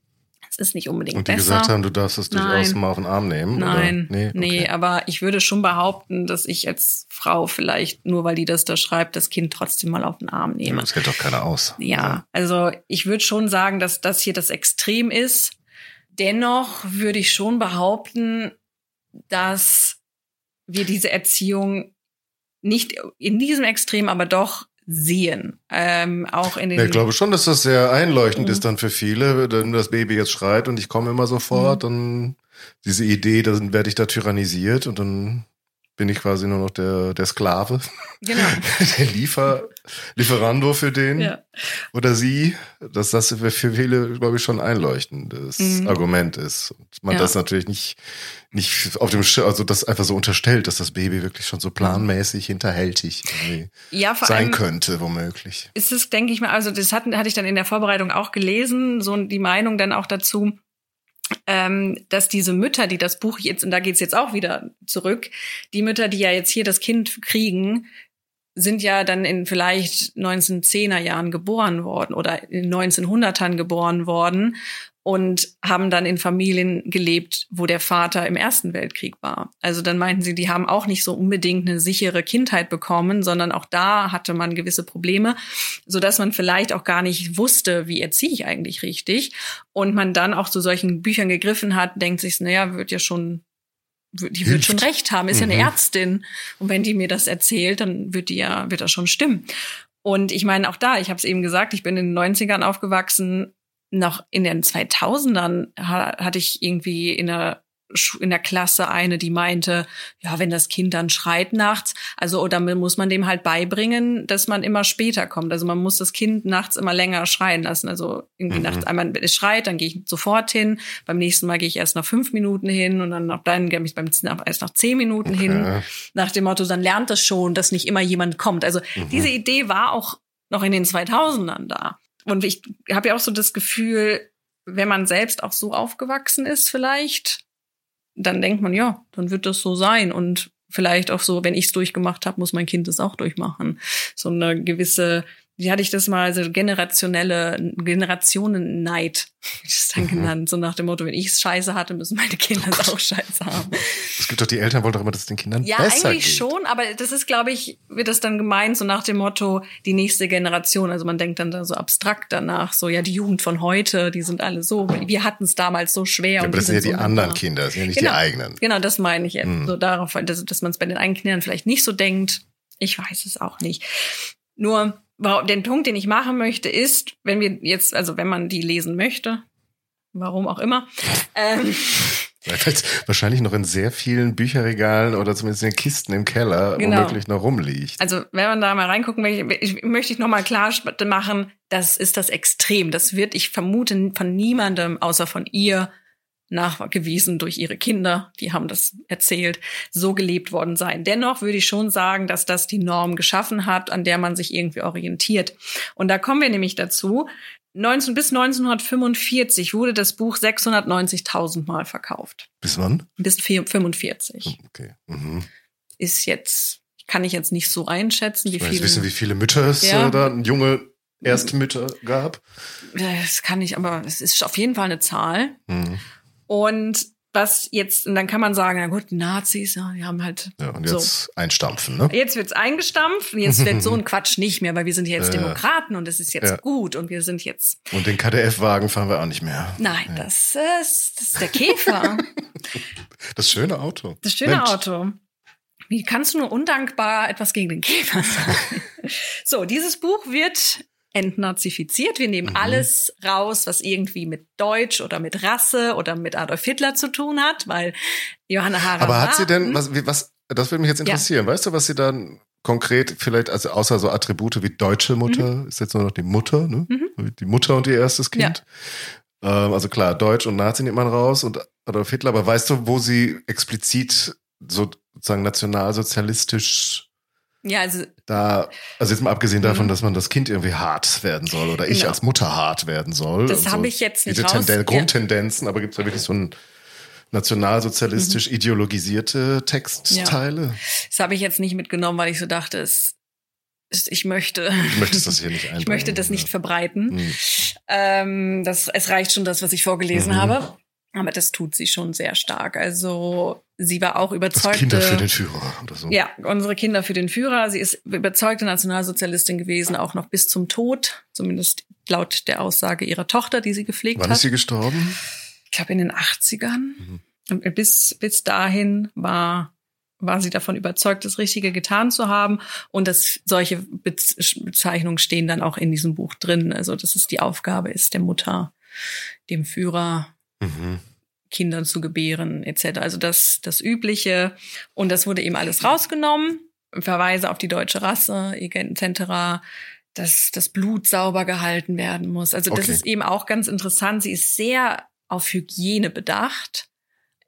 Es ist nicht unbedingt Und die besser. gesagt haben, du darfst es durchaus mal auf den Arm nehmen? Nein, nee, okay. nee, aber ich würde schon behaupten, dass ich als Frau vielleicht, nur weil die das da schreibt, das Kind trotzdem mal auf den Arm nehme. Das hält doch keiner aus. Ja, also ich würde schon sagen, dass das hier das Extrem ist. Dennoch würde ich schon behaupten, dass wir diese Erziehung nicht in diesem Extrem, aber doch sehen. Ähm, auch in den. ich glaube schon, dass das sehr einleuchtend mhm. ist dann für viele, wenn das Baby jetzt schreit und ich komme immer sofort, mhm. dann diese Idee, dann werde ich da tyrannisiert und dann bin ich quasi nur noch der, der Sklave. Genau. der Liefer, Lieferando für den. Ja. Oder sie. Dass das für viele, glaube ich, schon einleuchtendes mhm. Argument ist. Und man ja. das natürlich nicht, nicht auf dem, also das einfach so unterstellt, dass das Baby wirklich schon so planmäßig, hinterhältig ja, sein könnte, womöglich. Ist es, denke ich mal, also das hatten, hatte ich dann in der Vorbereitung auch gelesen, so die Meinung dann auch dazu, ähm, dass diese Mütter, die das Buch jetzt, und da geht's jetzt auch wieder zurück, die Mütter, die ja jetzt hier das Kind kriegen, sind ja dann in vielleicht 1910er Jahren geboren worden oder in 1900ern geboren worden und haben dann in Familien gelebt, wo der Vater im Ersten Weltkrieg war. Also dann meinten sie, die haben auch nicht so unbedingt eine sichere Kindheit bekommen, sondern auch da hatte man gewisse Probleme, so dass man vielleicht auch gar nicht wusste, wie erziehe ich eigentlich richtig und man dann auch zu solchen Büchern gegriffen hat, denkt sich, naja, wird ja schon die wird schon recht haben, ist mhm. ja eine mhm. Ärztin. Und wenn die mir das erzählt, dann wird die ja, wird das schon stimmen. Und ich meine, auch da, ich habe es eben gesagt, ich bin in den 90ern aufgewachsen. Noch in den 2000ern hatte ich irgendwie in der in der Klasse eine, die meinte, ja, wenn das Kind dann schreit nachts, also oder muss man dem halt beibringen, dass man immer später kommt. Also man muss das Kind nachts immer länger schreien lassen. Also irgendwie mhm. nachts einmal es schreit, dann gehe ich sofort hin. Beim nächsten Mal gehe ich erst nach fünf Minuten hin und dann noch dann gehe ich beim erst nach zehn Minuten okay. hin. Nach dem Motto, dann lernt es schon, dass nicht immer jemand kommt. Also mhm. diese Idee war auch noch in den 2000ern da. Und ich habe ja auch so das Gefühl, wenn man selbst auch so aufgewachsen ist, vielleicht, dann denkt man, ja, dann wird das so sein. Und vielleicht auch so, wenn ich es durchgemacht habe, muss mein Kind es auch durchmachen. So eine gewisse wie hatte ich das mal, so generationelle, Generationenneid, wie das dann mhm. genannt. So nach dem Motto, wenn ich es scheiße hatte, müssen meine Kinder es auch scheiße haben. Es gibt doch, die Eltern wollen doch immer, dass es den Kindern ja, besser eigentlich geht. schon, aber das ist, glaube ich, wird das dann gemeint, so nach dem Motto, die nächste Generation. Also man denkt dann da so abstrakt danach, so, ja, die Jugend von heute, die sind alle so, wir hatten es damals so schwer. Ja, aber das sind ja die so anderen Kinder, das sind ja nicht genau, die eigenen. Genau, das meine ich jetzt. Mhm. So darauf, dass, dass man es bei den eigenen Kindern vielleicht nicht so denkt. Ich weiß es auch nicht. Nur, den Punkt, den ich machen möchte, ist, wenn wir jetzt, also wenn man die lesen möchte, warum auch immer, ähm, wahrscheinlich noch in sehr vielen Bücherregalen oder zumindest in den Kisten im Keller genau. womöglich noch rumliegt. Also wenn man da mal reingucken möchte, ich, möchte ich noch mal klar machen, das ist das Extrem. Das wird, ich vermute, von niemandem außer von ihr nachgewiesen durch ihre Kinder, die haben das erzählt, so gelebt worden sein. Dennoch würde ich schon sagen, dass das die Norm geschaffen hat, an der man sich irgendwie orientiert. Und da kommen wir nämlich dazu. 19, bis 1945 wurde das Buch 690.000 Mal verkauft. Bis wann? Bis 45. Okay. Mhm. Ist jetzt, kann ich jetzt nicht so einschätzen, wie viele. wissen, wie viele Mütter es ja. Äh, da, junge Erstmütter gab. Das kann ich, aber es ist auf jeden Fall eine Zahl. Mhm. Und was jetzt, und dann kann man sagen, na gut, die Nazis, ja, die haben halt. Ja, und so. jetzt einstampfen, ne? Jetzt wird's eingestampft und jetzt wird so ein Quatsch nicht mehr, weil wir sind ja jetzt Ja. Demokraten und es ist jetzt Ja. gut und wir sind jetzt. Und den KDF-Wagen fahren wir auch nicht mehr. Nein, das, ist, das ist der Käfer. Das schöne Auto. Das schöne Mensch. Auto. Wie kannst du nur undankbar etwas gegen den Käfer sagen? so, dieses Buch wird entnazifiziert. Wir nehmen Mhm. alles raus, was irgendwie mit Deutsch oder mit Rasse oder mit Adolf Hitler zu tun hat, weil Johanna Hara. Aber hat sie denn, Hm? was, was, das würde mich jetzt interessieren. Weißt du, was sie dann konkret vielleicht, also außer so Attribute wie deutsche Mutter, ist jetzt nur noch die Mutter, ne? Die Mutter und ihr erstes Mhm. Ja. Kind. Ähm, also klar, Deutsch und Nazi nimmt man raus und Adolf Hitler, aber weißt du, wo sie explizit so sozusagen nationalsozialistisch Ja, also da, also jetzt mal abgesehen davon, Mhm. dass man das Kind irgendwie hart werden soll oder ich Genau. als Mutter hart werden soll. Das habe so ich jetzt nicht Diese raus- Tenden ja. Grundtendenzen, aber gibt es da wirklich so ein nationalsozialistisch Mhm. ideologisierte Textteile? das habe ich jetzt nicht mitgenommen, weil ich so dachte, es, ich möchte, Du möchtest das hier nicht ich möchte das nicht Ja. verbreiten. Hm. Ähm, das, es reicht schon das, was ich vorgelesen Mhm. habe. Aber das tut sie schon sehr stark. Also sie war auch Das überzeugte. Kinder für den Führer oder so. ja, unsere Kinder für den Führer. Sie ist überzeugte Nationalsozialistin gewesen, auch noch bis zum Tod, zumindest laut der Aussage ihrer Tochter, die sie gepflegt Wann hat. ist sie gestorben? ich glaube in den 80ern. Mhm. Bis, bis dahin war, war sie davon überzeugt, das Richtige getan zu haben. Und dass solche Bez Bezeichnungen stehen dann auch in diesem Buch drin. Also, dass es die Aufgabe ist, der Mutter, dem Führer, Mhm. Kinder zu gebären, etc. Also das, das Übliche. Und das wurde eben alles rausgenommen. Verweise auf die deutsche Rasse, etc. Dass das Blut sauber gehalten werden muss. Also das Okay. ist eben auch ganz interessant. Sie ist sehr auf Hygiene bedacht.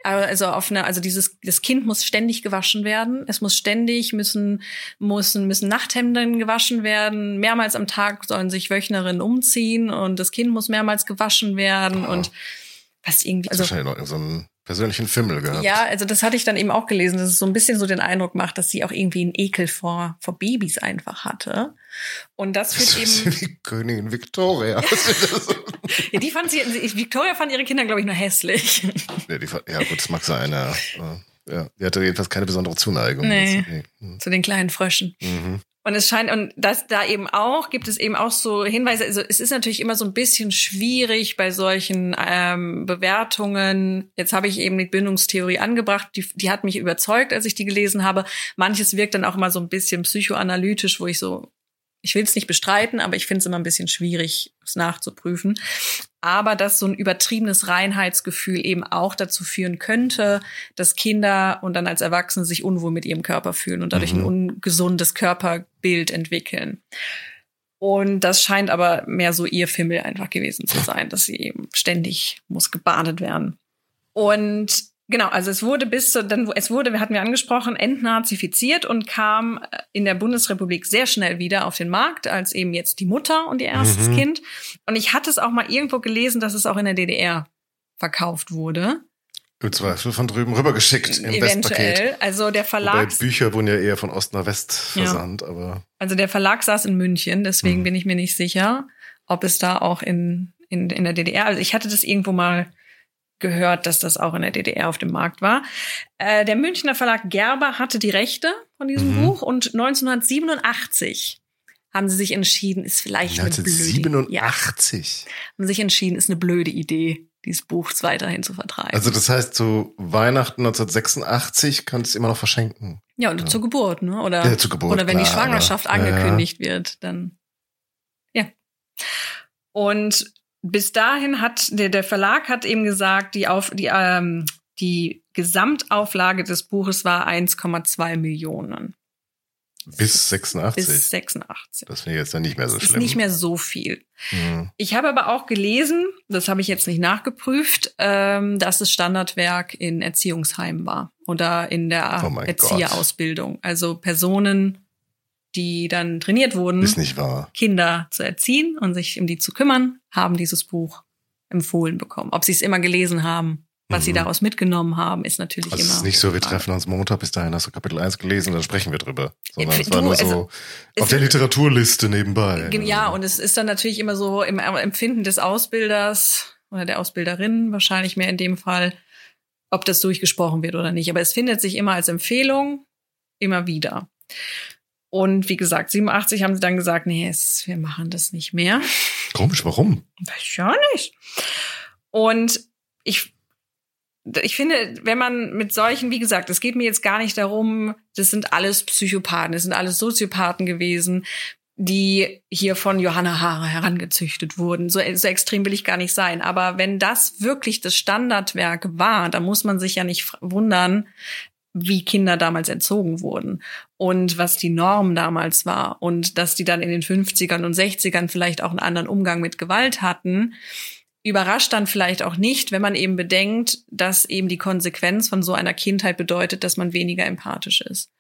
Also auf eine, also dieses, das Kind muss ständig gewaschen werden. Es muss ständig müssen, müssen, müssen Nachthemden gewaschen werden. Mehrmals am Tag sollen sich Wöchnerinnen umziehen und das Kind muss mehrmals gewaschen werden Boah. und was irgendwie, Also, wahrscheinlich noch so einen persönlichen Fimmel gehabt. ja, also das hatte ich dann eben auch gelesen, dass es so ein bisschen so den Eindruck macht, dass sie auch irgendwie einen Ekel vor, vor Babys einfach hatte. Und das Das führt ist eben, wie Königin Victoria. ja, die fand sie, Victoria fand ihre Kinder, glaube ich, nur hässlich. ja, die, ja, gut, das mag sein, ja. ja. Die hatte jedenfalls keine besondere Zuneigung. Nee. Das- nee. Zu den kleinen Fröschen. Mhm. Und es scheint, und das da eben auch, gibt es eben auch so Hinweise, also es ist natürlich immer so ein bisschen schwierig bei solchen ähm, Bewertungen. Jetzt habe ich eben die Bindungstheorie angebracht, die, die hat mich überzeugt, als ich die gelesen habe. Manches wirkt dann auch immer so ein bisschen psychoanalytisch, wo ich so, ich will es nicht bestreiten, aber ich finde es immer ein bisschen schwierig, es nachzuprüfen. Aber dass so ein übertriebenes Reinheitsgefühl eben auch dazu führen könnte, dass Kinder und dann als Erwachsene sich unwohl mit ihrem Körper fühlen und dadurch Mhm. ein ungesundes Körperbild entwickeln. Und das scheint aber mehr so ihr Fimmel einfach gewesen zu sein, dass sie eben ständig muss gebadet werden. Und genau, also es wurde bis zu, dann, es wurde, wir hatten wir angesprochen, entnazifiziert und kam äh, in der Bundesrepublik sehr schnell wieder auf den Markt, als eben jetzt die Mutter und ihr erstes Mhm. Kind. Und ich hatte es auch mal irgendwo gelesen, dass es auch in der DDR verkauft wurde. Im Zweifel von drüben rübergeschickt im Westpaket. Eventuell. Also der Wobei Verlag, Bücher wurden ja eher von Ost nach West Ja. versandt, aber also der Verlag saß in München, deswegen Mhm. bin ich mir nicht sicher, ob es da auch in, in, in der DDR, also ich hatte das irgendwo mal gehört, dass das auch in der DDR auf dem Markt war. Äh, der Münchner Verlag Gerber hatte die Rechte von diesem Mhm. Buch und 1987 haben sie sich entschieden, ist vielleicht eine blöde, ja, 1987. haben sich entschieden, ist eine blöde Idee, dieses Buch weiterhin zu vertreiben. Also das heißt, zu Weihnachten 1986 kannst du es immer noch verschenken. ja, und ja. zur Geburt, ne? Oder, Ja, zur Geburt, oder wenn die klar, Schwangerschaft aber- ja, ja. angekündigt wird, dann ja. Und bis dahin hat der, der Verlag hat eben gesagt, die auf die ähm, die Gesamtauflage des Buches war 1,2 Millionen Bis 86. bis 86. das finde ich jetzt dann nicht mehr so Das ist schlimm. nicht mehr so viel. Mhm. Ich habe aber auch gelesen, das habe ich jetzt nicht nachgeprüft, ähm, dass es Standardwerk in Erziehungsheimen war oder in der Oh Erzieherausbildung. Also Personen, die dann trainiert wurden, Ist. Kinder zu erziehen und sich um die zu kümmern, haben dieses Buch empfohlen bekommen. Ob sie es immer gelesen haben, was sie Mhm. daraus mitgenommen haben, ist natürlich Also immer. es ist nicht so, wir treffen uns Montag, bis dahin hast du Kapitel 1 gelesen, dann sprechen wir drüber. Sondern es war nur so also, es auf der ist- Literaturliste nebenbei. Ja, und es ist dann natürlich immer so im Empfinden des Ausbilders oder der Ausbilderin wahrscheinlich mehr in dem Fall. ob das durchgesprochen wird oder nicht. Aber es findet sich immer als Empfehlung, immer wieder. Und wie gesagt, 87 haben sie dann gesagt, nee, es, wir machen das nicht mehr. Komisch, warum? Weiß ich ja nicht. Und ich, ich finde, wenn man mit solchen, wie gesagt, es geht mir jetzt gar nicht darum, das sind alles Psychopathen, das sind alles Soziopathen gewesen, die hier von Johanna Haare herangezüchtet wurden. So, so extrem will ich gar nicht sein. Aber wenn das wirklich das Standardwerk war, dann muss man sich ja nicht wundern, wie Kinder damals erzogen wurden und was die Norm damals war und dass die dann in den 50ern und 60ern vielleicht auch einen anderen Umgang mit Gewalt hatten, überrascht dann vielleicht auch nicht, wenn man eben bedenkt, dass eben die Konsequenz von so einer Kindheit bedeutet, dass man weniger empathisch ist.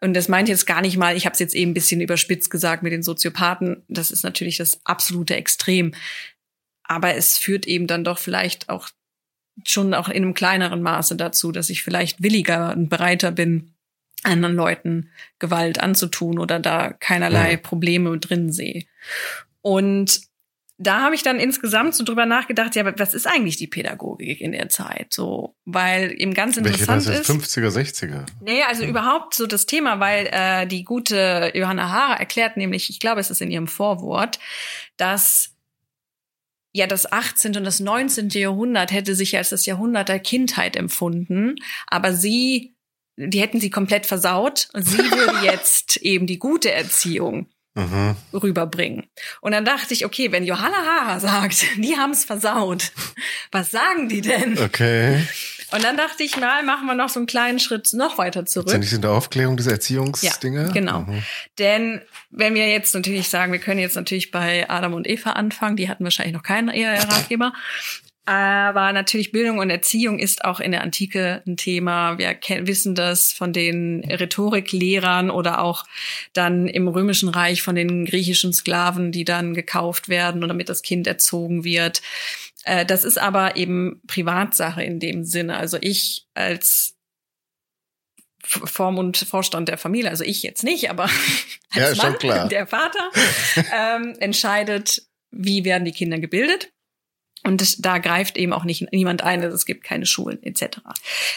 Und das meint jetzt gar nicht mal, ich habe es jetzt eben ein bisschen überspitzt gesagt mit den Soziopathen, das ist natürlich das absolute Extrem. Aber es führt eben dann doch vielleicht auch schon auch in einem kleineren Maße dazu, dass ich vielleicht williger und bereiter bin, anderen Leuten Gewalt anzutun oder da keinerlei ja. Probleme drin sehe. Und da habe ich dann insgesamt so drüber nachgedacht, ja, was ist eigentlich die Pädagogik in der Zeit? So, weil eben ganz interessant Welche ist. 50er, 60er. Nee, also ja. überhaupt so das Thema, weil äh, die gute Johanna Haare erklärt nämlich, ich glaube, es ist in ihrem Vorwort, dass ja, das 18. und das 19. Jahrhundert hätte sich als das Jahrhundert der Kindheit empfunden, aber sie, die hätten sie komplett versaut und sie würde jetzt eben die gute Erziehung mhm. rüberbringen. Und dann dachte ich, okay, wenn Johanna Hara sagt, die haben es versaut, was sagen die denn? Okay. Und dann dachte ich mal, machen wir noch so einen kleinen Schritt noch weiter zurück. Ist ja nicht in der Aufklärung dieser Erziehungsdinge? Ja, genau. Mhm. Denn wenn wir jetzt natürlich sagen, wir können jetzt natürlich bei Adam und Eva anfangen, die hatten wahrscheinlich noch keinen Eheratgeber. Aber natürlich Bildung und Erziehung ist auch in der Antike ein Thema. Wir wissen das von den Rhetoriklehrern oder auch dann im Römischen Reich von den griechischen Sklaven, die dann gekauft werden und damit das Kind erzogen wird. Äh, das ist aber eben Privatsache in dem Sinne. Also ich als Form und Vorstand der Familie, also ich jetzt nicht, aber als ja, Mann, der Vater ähm, entscheidet, wie werden die Kinder gebildet. Und da greift eben auch nicht niemand ein, also es gibt keine Schulen etc.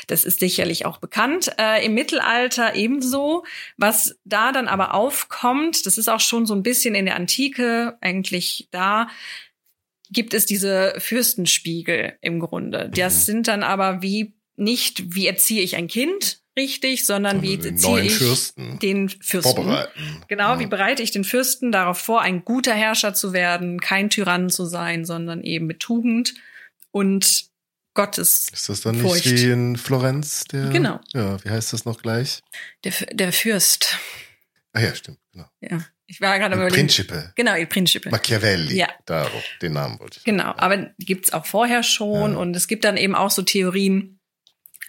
Das ist sicherlich auch bekannt. Äh, Im Mittelalter ebenso. Was da dann aber aufkommt, das ist auch schon so ein bisschen in der Antike eigentlich da, gibt es diese Fürstenspiegel im Grunde. Das mhm. sind dann aber wie nicht, wie erziehe ich ein Kind richtig, sondern wie erziehe ich Fürsten den Fürsten. Genau, ja. wie bereite ich den Fürsten darauf vor, ein guter Herrscher zu werden, kein Tyrann zu sein, sondern eben mit Tugend und Gottes. Ist das dann nicht Furcht. wie in Florenz? Der, genau. Ja, wie heißt das noch gleich? Der, der Fürst. Ah ja, stimmt, genau. Ja. Ich war gerade überlegen. Principe. Genau, il Principe. Machiavelli. Ja. Darauf, den Namen wollte ich. Genau, aber gibt's auch vorher schon ja. und es gibt dann eben auch so Theorien,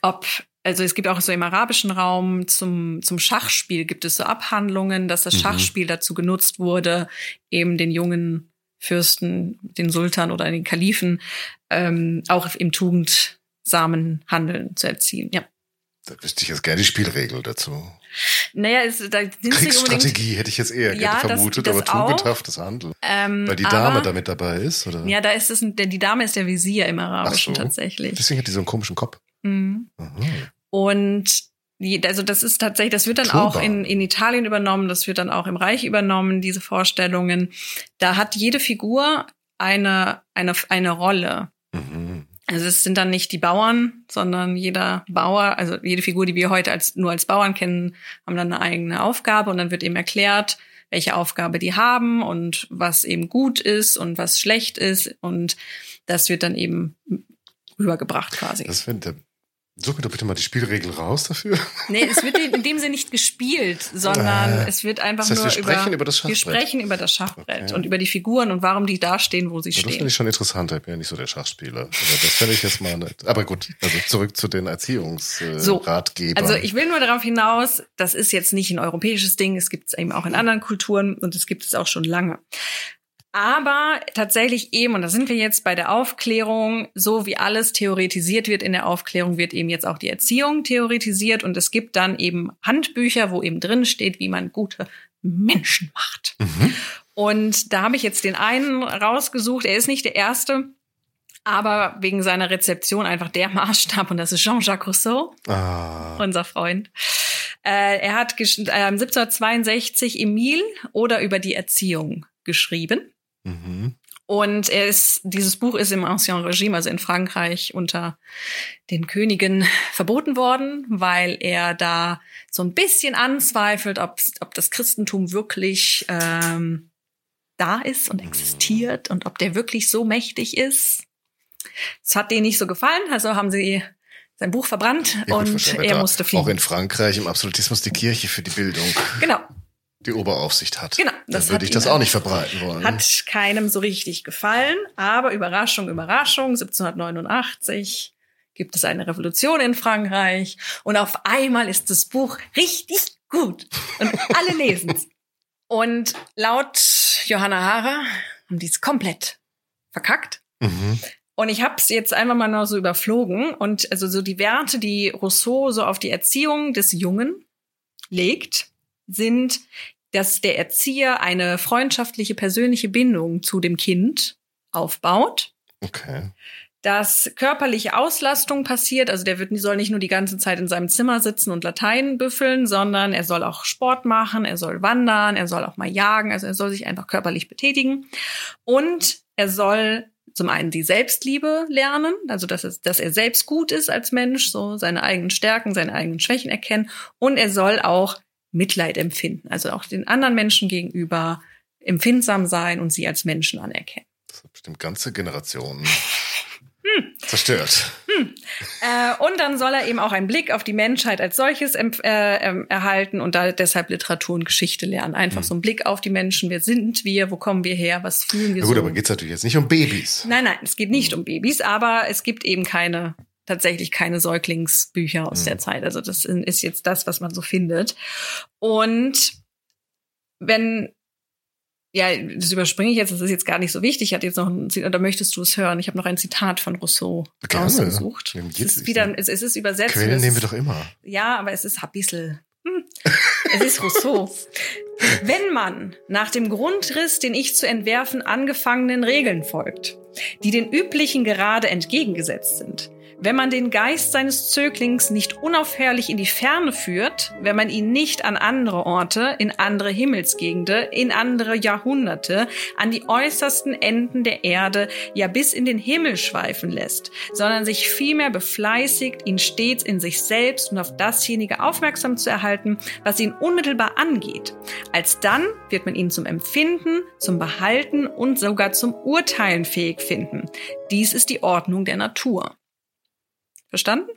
ob also es gibt auch so im arabischen Raum zum, zum Schachspiel gibt es so Abhandlungen, dass das mhm. Schachspiel dazu genutzt wurde, eben den jungen Fürsten, den Sultan oder den Kalifen ähm, auch im tugendsamen Handeln zu erziehen. Ja. Da wüsste ich jetzt gerne die Spielregel dazu. Naja, es, da sind Kriegsstrategie hätte ich jetzt eher ja, vermutet, das, das aber tugendhaftes Handeln. Ähm, Weil die Dame aber, da dabei ist, oder? Ja, da ist es, die Dame ist der Visier im Arabischen so. tatsächlich. Deswegen hat die so einen komischen Kopf. Mhm. Und also das ist tatsächlich, das wird dann Turban. auch in, in Italien übernommen, das wird dann auch im Reich übernommen, diese Vorstellungen. Da hat jede Figur eine, eine, eine Rolle. Mhm. Also es sind dann nicht die Bauern, sondern jeder Bauer, also jede Figur, die wir heute als nur als Bauern kennen, haben dann eine eigene Aufgabe und dann wird eben erklärt, welche Aufgabe die haben und was eben gut ist und was schlecht ist und das wird dann eben rübergebracht quasi. Das finde Such mir doch bitte mal die Spielregel raus dafür. Nee, es wird in dem Sinne nicht gespielt, sondern äh, es wird einfach das heißt, nur wir sprechen über, über das Schachbrett. Wir sprechen über das Schachbrett okay. und über die Figuren und warum die da stehen, wo sie ja, stehen. Das finde ich schon interessanter. Ich bin ja nicht so der Schachspieler. Aber das fände ich jetzt mal nicht. Aber gut, also zurück zu den Erziehungsratgebern. So, also ich will nur darauf hinaus, das ist jetzt nicht ein europäisches Ding, es gibt es eben auch in anderen Kulturen und es gibt es auch schon lange. Aber tatsächlich eben, und da sind wir jetzt bei der Aufklärung, so wie alles theoretisiert wird in der Aufklärung, wird eben jetzt auch die Erziehung theoretisiert und es gibt dann eben Handbücher, wo eben drin steht, wie man gute Menschen macht. Mhm. Und da habe ich jetzt den einen rausgesucht, er ist nicht der erste, aber wegen seiner Rezeption einfach der Maßstab und das ist Jean-Jacques Rousseau, Ah. unser Freund. Äh, er hat äh, 1762 Emile oder über die Erziehung geschrieben. Mhm. Und er ist, dieses Buch ist im Ancien Regime, also in Frankreich, unter den Königen verboten worden, weil er da so ein bisschen anzweifelt, ob, ob das Christentum wirklich ähm, da ist und existiert und ob der wirklich so mächtig ist. Es hat denen nicht so gefallen, also haben sie sein Buch verbrannt Ja, und er musste fliehen. Auch in Frankreich im Absolutismus die Kirche für die Bildung genau, die Oberaufsicht hat. Genau, Dann das würde hat ich das auch nicht verbreiten wollen. Hat keinem so richtig gefallen, aber Überraschung, Überraschung, 1789 gibt es eine Revolution in Frankreich und auf einmal ist das Buch richtig gut und alle lesen es. Und laut Johanna Hara haben die es komplett verkackt. mhm. Und ich habe es jetzt einfach mal noch so überflogen und also so die Werte, die Rousseau so auf die Erziehung des Jungen legt, sind, dass der Erzieher eine freundschaftliche persönliche Bindung zu dem Kind aufbaut, Okay. dass körperliche Auslastung passiert, also der wird, soll nicht nur die ganze Zeit in seinem Zimmer sitzen und Latein büffeln, sondern er soll auch Sport machen, er soll wandern, er soll auch mal jagen, also er soll sich einfach körperlich betätigen. Und er soll zum einen die Selbstliebe lernen, also dass, es, dass er selbst gut ist als Mensch, so seine eigenen Stärken, seine eigenen Schwächen erkennen. Und er soll auch Mitleid empfinden, also auch den anderen Menschen gegenüber empfindsam sein und sie als Menschen anerkennen. Das hat bestimmt ganze Generationen Hm. zerstört. Äh, und dann soll er eben auch einen Blick auf die Menschheit als solches äh, ähm, erhalten und da deshalb Literatur und Geschichte lernen. Einfach so einen Blick auf die Menschen. Wer sind wir? Wo kommen wir her? Was fühlen wir Ja gut, so? aber geht's natürlich jetzt nicht um Babys. Nein, nein, es geht nicht um Babys, aber es gibt eben keine tatsächlich keine Säuglingsbücher aus der Zeit. Also das ist jetzt das, was man so findet. Und wenn ja, das überspringe ich jetzt, das ist jetzt gar nicht so wichtig. Ich hatte jetzt noch ein Zitat, oder möchtest du es hören? Ich habe noch ein Zitat von Rousseau Gerne. rausgesucht. Nehmen Es ist wieder, es, es ist übersetzt. Quellen nehmen wir doch immer. ja, aber es ist ein bisschen. Hm. Es ist Rousseau. Wenn man nach dem Grundriss, den ich zu entwerfen angefangenen Regeln folgt, die den üblichen gerade entgegengesetzt sind, wenn man den Geist seines Zöglings nicht unaufhörlich in die Ferne führt, wenn man ihn nicht an andere Orte, in andere Himmelsgegenden, in andere Jahrhunderte, an die äußersten Enden der Erde, ja bis in den Himmel schweifen lässt, sondern sich vielmehr befleißigt, ihn stets in sich selbst und auf dasjenige aufmerksam zu erhalten, was ihn unmittelbar angeht. Alsdann wird man ihn zum Empfinden, zum Behalten und sogar zum Urteilen fähig finden. Dies ist die Ordnung der Natur. Verstanden?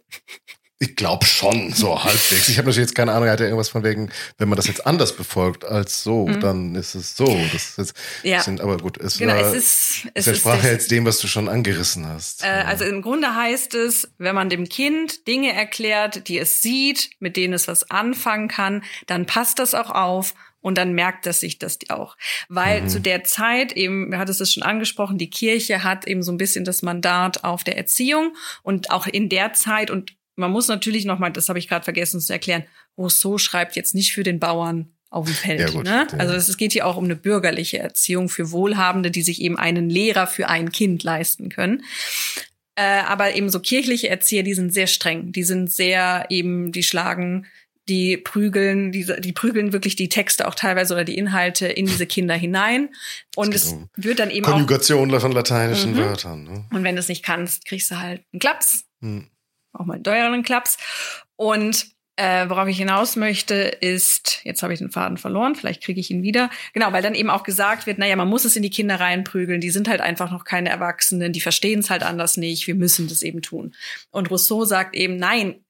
Ich glaube schon, so halbwegs. Ich habe natürlich jetzt keine Ahnung, er hat ja irgendwas von wegen, wenn man das jetzt anders befolgt als so, dann ist es so. Das ist, Mhm. Ja. sind, aber gut, es, Genau, war, es ist, es es entsprach ja jetzt dem, was du schon angerissen hast. Äh, also im Grunde heißt es, wenn man dem Kind Dinge erklärt, die es sieht, mit denen es was anfangen kann, dann passt das auch auf und dann merkt es sich das auch. Weil zu der Zeit eben, wir hattest es schon angesprochen, die Kirche hat eben so ein bisschen das Mandat auf der Erziehung und auch in der Zeit und man muss natürlich noch mal, das habe ich gerade vergessen zu erklären, Rousseau schreibt jetzt nicht für den Bauern auf dem Feld. Ja, gut, ne? ja. Also es geht hier auch um eine bürgerliche Erziehung für Wohlhabende, die sich eben einen Lehrer für ein Kind leisten können. Äh, aber eben so kirchliche Erzieher, die sind sehr streng. Die sind sehr eben, die schlagen, die prügeln, die, die prügeln wirklich die Texte auch teilweise oder die Inhalte in diese Kinder hinein. Und es um wird dann eben auch, Konjugation von lateinischen Mhm. Wörtern. Ne? und wenn du es nicht kannst, kriegst du halt einen Klaps Hm. auch mal einen teuren Klaps. Und äh, worauf ich hinaus möchte, ist, jetzt habe ich den Faden verloren, vielleicht kriege ich ihn wieder. Genau, weil dann eben auch gesagt wird, naja, man muss es in die Kinder reinprügeln, die sind halt einfach noch keine Erwachsenen, die verstehen es halt anders nicht, wir müssen das eben tun. Und Rousseau sagt eben, nein,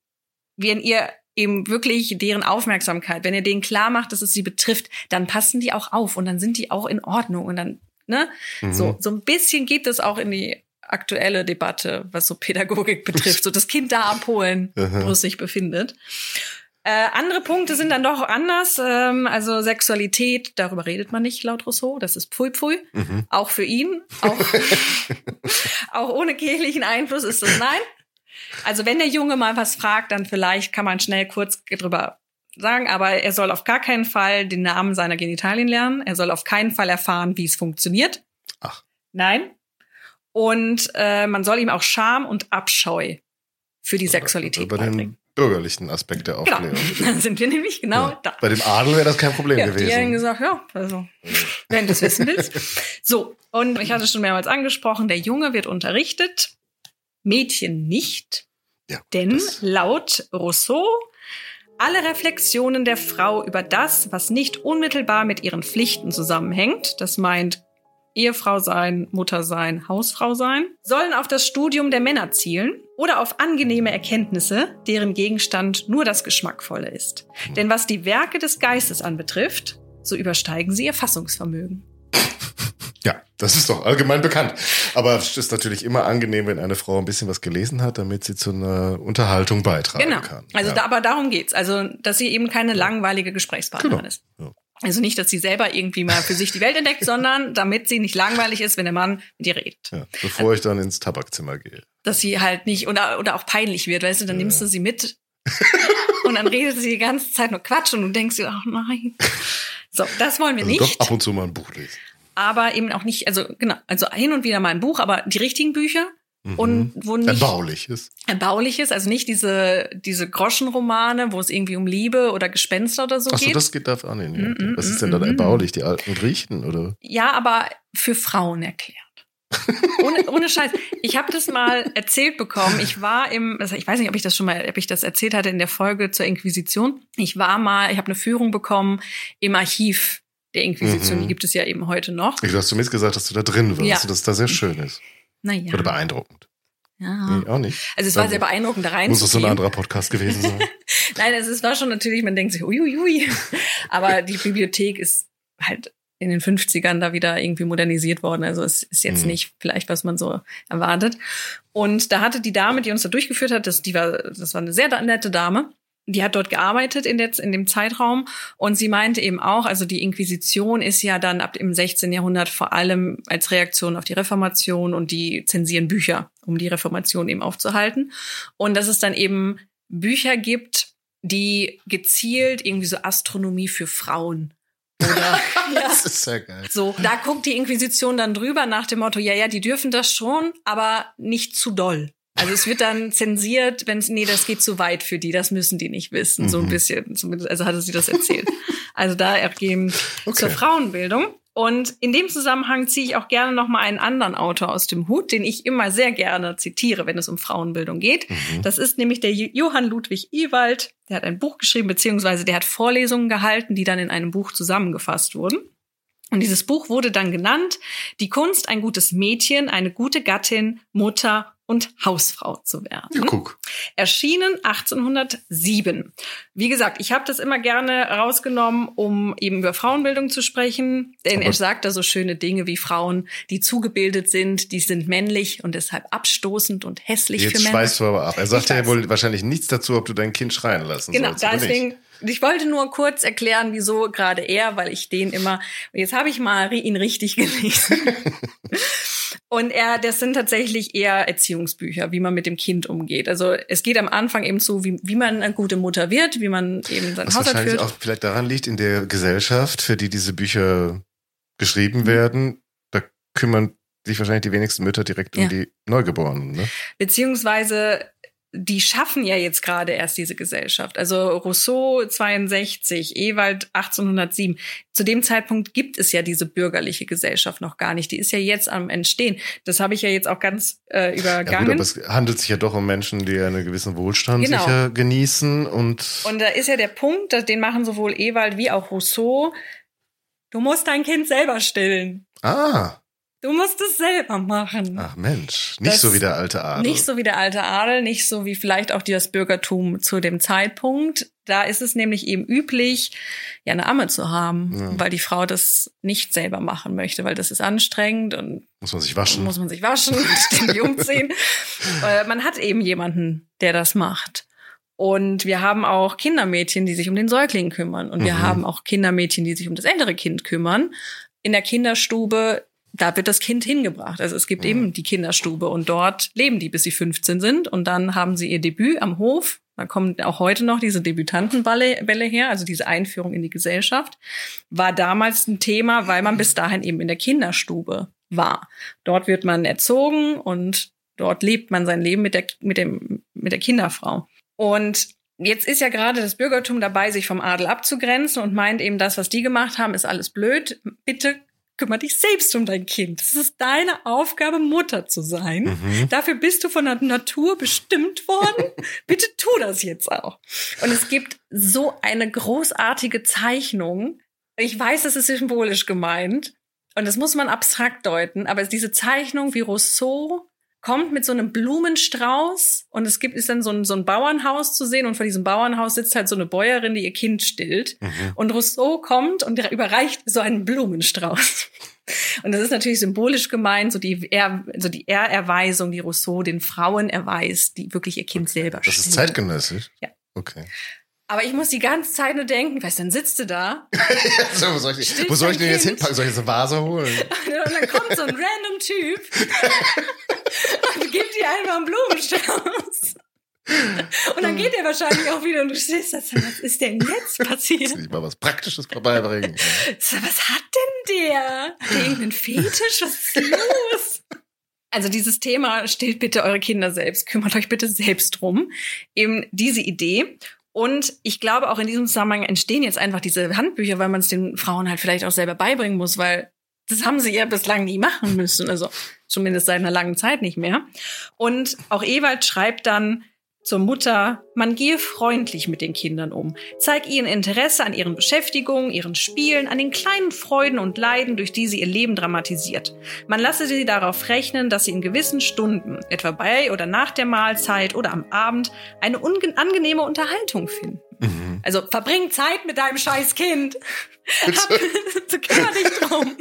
wenn ihr eben wirklich deren Aufmerksamkeit, wenn ihr denen klar macht, dass es sie betrifft, dann passen die auch auf und dann sind die auch in Ordnung und dann, ne? Mhm. So, so ein bisschen geht das auch in die aktuelle Debatte, was so Pädagogik betrifft, so das Kind da abholen, wo es sich befindet. Äh, andere Punkte sind dann doch anders. Ähm, also Sexualität, darüber redet man nicht laut Rousseau. Das ist Pfui Pfui. Mhm. Auch für ihn. Auch, auch ohne kirchlichen Einfluss ist das nein. Also wenn der Junge mal was fragt, dann vielleicht kann man schnell kurz drüber sagen, aber er soll auf gar keinen Fall den Namen seiner Genitalien lernen. Er soll auf keinen Fall erfahren, wie es funktioniert. Ach. Nein. Und äh, man soll ihm auch Scham und Abscheu für die Sexualität Über beibringen. den bürgerlichen Aspekt der Genau, Aufklärung. dann sind wir nämlich genau Ja. da. Bei dem Adel wäre das kein Problem Ja, die haben gewesen. gesagt, ja, also, wenn du es wissen willst. So, und ich hatte schon mehrmals angesprochen, der Junge wird unterrichtet, Mädchen nicht, Ja, denn laut Rousseau alle Reflexionen der Frau über das, was nicht unmittelbar mit ihren Pflichten zusammenhängt, das meint Ehefrau sein, Mutter sein, Hausfrau sein, sollen auf das Studium der Männer zielen oder auf angenehme Erkenntnisse, deren Gegenstand nur das Geschmackvolle ist. Denn was die Werke des Geistes anbetrifft, so übersteigen sie ihr Fassungsvermögen. Ja, das ist doch allgemein bekannt. Aber es ist natürlich immer angenehm, wenn eine Frau ein bisschen was gelesen hat, damit sie zu einer Unterhaltung beitragen Genau. kann. Also ja. da, aber darum geht's. Also, dass sie eben keine langweilige Gesprächspartnerin Genau. ist. Ja. Also nicht, dass sie selber irgendwie mal für sich die Welt entdeckt, sondern damit sie nicht langweilig ist, wenn der Mann mit ihr redet. ja, bevor ich dann ins Tabakzimmer gehe. Dass sie halt nicht, oder, oder auch peinlich wird, weißt du, dann nimmst du sie mit und dann redet sie die ganze Zeit nur Quatsch und du denkst dir, ach nein. So, das wollen wir Also nicht. doch ab und zu mal ein Buch lesen. Aber eben auch nicht, also genau, also hin und wieder mal ein Buch, aber die richtigen Bücher Mhm. und wo nicht Erbauliches. erbauliches, also nicht diese diese Groschenromane, wo es irgendwie um Liebe oder Gespenster oder so Achso, geht. das geht darf auch nicht. Mm, mm, Was ist mm, denn dann mm, mm. erbaulich? Die alten Griechen, oder? Ja, aber für Frauen erklärt. ohne, ohne Scheiß. Ich habe das mal erzählt bekommen. Ich war im, also ich weiß nicht, ob ich das schon mal, ob ich das erzählt hatte in der Folge zur Inquisition. Ich war mal, ich habe eine Führung bekommen im Archiv der Inquisition. Mhm. Die gibt es ja eben heute noch. Du hast zumindest gesagt, dass du da drin warst Ja. und dass es da sehr schön ist. Naja. Oder beeindruckend. Ja. Nee, auch nicht. Also es war sehr beeindruckend, da Muss das so ein anderer Podcast gewesen sein? Nein, es ist, war schon natürlich, man denkt sich, uiuiui. Aber die Bibliothek ist halt in den 50ern da wieder irgendwie modernisiert worden. Also es ist jetzt Mhm. nicht vielleicht, was man so erwartet. Und da hatte die Dame, die uns da durchgeführt hat, das, die war, das war eine sehr nette Dame. Die hat dort gearbeitet in, der, in dem Zeitraum und sie meinte eben auch, also die Inquisition ist ja dann ab dem 16. Jahrhundert vor allem als Reaktion auf die Reformation und die zensieren Bücher, um die Reformation eben aufzuhalten. Und dass es dann eben Bücher gibt, die gezielt irgendwie so Astronomie für Frauen oder ja, Das ist sehr geil. so. Da guckt die Inquisition dann drüber nach dem Motto, ja, ja, die dürfen das schon, aber nicht zu doll. Also es wird dann zensiert, wenn es, nee, das geht zu weit für die, das müssen die nicht wissen, so ein Mhm. bisschen, zumindest, also hatte sie das erzählt. also da ergeben Okay. zur Frauenbildung. Und in dem Zusammenhang ziehe ich auch gerne noch mal einen anderen Autor aus dem Hut, den ich immer sehr gerne zitiere, wenn es um Frauenbildung geht. Mhm. Das ist nämlich der Jo- Johann Ludwig Ewald. Der hat ein Buch geschrieben, beziehungsweise der hat Vorlesungen gehalten, die dann in einem Buch zusammengefasst wurden. Und dieses Buch wurde dann genannt, Die Kunst, ein gutes Mädchen, eine gute Gattin, Mutter und Hausfrau zu werden. Ja, guck. Erschienen 1807. Wie gesagt, ich habe das immer gerne rausgenommen, um eben über Frauenbildung zu sprechen. Denn Aber- er sagt da so schöne Dinge wie Frauen, die zugebildet sind, die sind männlich und deshalb abstoßend und hässlich Jetzt für Männer. schweißt du aber ab. Er sagt ja wohl wahrscheinlich nichts dazu, ob du dein Kind schreien lassen Genau, sollst. nicht. deswegen, ich wollte nur kurz erklären, wieso gerade er, weil ich den immer, jetzt habe ich mal ihn richtig gelesen. Und er, das sind tatsächlich eher Erziehungsbücher, wie man mit dem Kind umgeht. Also es geht am Anfang eben so, wie, wie man eine gute Mutter wird, wie man eben seinen Was Haushalt wahrscheinlich führt. auch vielleicht daran liegt, in der Gesellschaft, für die diese Bücher geschrieben Mhm. werden, da kümmern sich wahrscheinlich die wenigsten Mütter direkt Ja. um die Neugeborenen. Ne? Beziehungsweise die schaffen ja jetzt gerade erst diese Gesellschaft. Also Rousseau 62, Ewald 1807. Zu dem Zeitpunkt gibt es ja diese bürgerliche Gesellschaft noch gar nicht. Die ist ja jetzt am Entstehen. Das habe ich ja jetzt auch ganz äh, Ja, gut, übergangen. aber es handelt sich ja doch um Menschen, die einen gewissen Wohlstand Genau. sicher genießen und, Und da ist ja der Punkt, den machen sowohl Ewald wie auch Rousseau. Du musst dein Kind selber stillen. ah, Du musst es selber machen. ach Mensch, nicht Das- so wie der alte Adel. Nicht so wie der alte Adel, nicht so wie vielleicht auch das Bürgertum zu dem Zeitpunkt. Da ist es nämlich eben üblich, ja eine Amme zu haben, Ja. weil die Frau das nicht selber machen möchte, weil das ist anstrengend und Muss man sich waschen. muss man sich waschen und ständig umziehen. Äh, man hat eben jemanden, der das macht. Und wir haben auch Kindermädchen, die sich um den Säugling kümmern. Und wir Mhm. haben auch Kindermädchen, die sich um das ältere Kind kümmern. In der Kinderstube, da wird das Kind hingebracht. Also es gibt Mhm. eben die Kinderstube und dort leben die, bis sie 15 sind. Und dann haben sie ihr Debüt am Hof. Da kommen auch heute noch diese Debütantenbälle Bälle her, also diese Einführung in die Gesellschaft. War damals ein Thema, weil man bis dahin eben in der Kinderstube wahr. Dort wird man erzogen und dort lebt man sein Leben mit der, mit dem, mit der Kinderfrau. Und jetzt ist ja gerade das Bürgertum dabei, sich vom Adel abzugrenzen und meint eben, das, was die gemacht haben, ist alles blöd. Bitte kümmere dich selbst um dein Kind. Es ist deine Aufgabe, Mutter zu sein. Mhm. Dafür bist du von der Natur bestimmt worden. Bitte tu das jetzt auch. Und es gibt so eine großartige Zeichnung. Ich weiß, es ist symbolisch gemeint. Und das muss man abstrakt deuten. Aber diese Zeichnung, wie Rousseau kommt mit so einem Blumenstrauß und es gibt ist dann so ein, so ein Bauernhaus zu sehen und vor diesem Bauernhaus sitzt halt so eine Bäuerin, die ihr Kind stillt mhm. und Rousseau kommt und überreicht so einen Blumenstrauß. Und das ist natürlich symbolisch gemeint, so die, er, so die Ehrerweisung, die Rousseau den Frauen erweist, die wirklich ihr Kind selber Das ist zeitgenössisch? Ja. Okay. Aber ich muss die ganze Zeit nur denken, weißt du, dann sitzt du da. so, wo soll ich, wo soll ich den jetzt hinpacken? Soll ich jetzt eine Vase holen? und dann kommt so ein random Typ und gibt dir einfach einen Blumenstrauß. Und dann geht er wahrscheinlich auch wieder und du stehst da, was ist denn jetzt passiert? Ich mal was Praktisches vorbeibringen. So, was hat denn der? Hat der irgendeinen Fetisch? Was ist los? Also dieses Thema stellt bitte eure Kinder selbst, kümmert euch bitte selbst drum. Eben diese Idee. Und ich glaube, auch in diesem Zusammenhang entstehen jetzt einfach diese Handbücher, weil man es den Frauen halt vielleicht auch selber beibringen muss, weil das haben sie ja bislang nie machen müssen. Also zumindest seit einer langen Zeit nicht mehr. Und auch Ewald schreibt dann, zur Mutter, man gehe freundlich mit den Kindern um. Zeig ihnen Interesse an ihren Beschäftigungen, ihren Spielen, an den kleinen Freuden und Leiden, durch die sie ihr Leben dramatisiert. Man lasse sie darauf rechnen, dass sie in gewissen Stunden, etwa bei oder nach der Mahlzeit oder am Abend, eine angenehme Unterhaltung finden. Mhm. Also verbring Zeit mit deinem scheiß Kind. so kümmere dich drum.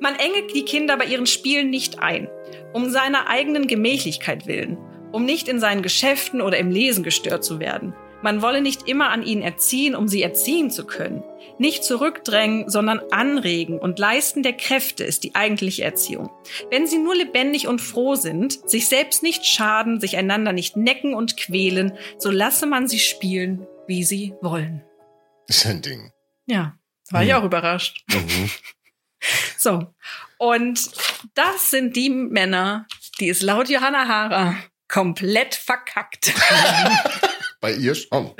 Man enge die Kinder bei ihren Spielen nicht ein, um seiner eigenen Gemächlichkeit willen um nicht in seinen Geschäften oder im Lesen gestört zu werden. Man wolle nicht immer an ihnen erziehen, um sie erziehen zu können. Nicht zurückdrängen, sondern anregen und leisten der Kräfte ist die eigentliche Erziehung. Wenn sie nur lebendig und froh sind, sich selbst nicht schaden, sich einander nicht necken und quälen, so lasse man sie spielen, wie sie wollen. Ist ein Ding. Ja, war hm. ich auch überrascht. Mhm. So. Und das sind die Männer, die es laut Johanna Hara komplett verkackt. Bei ihr schon.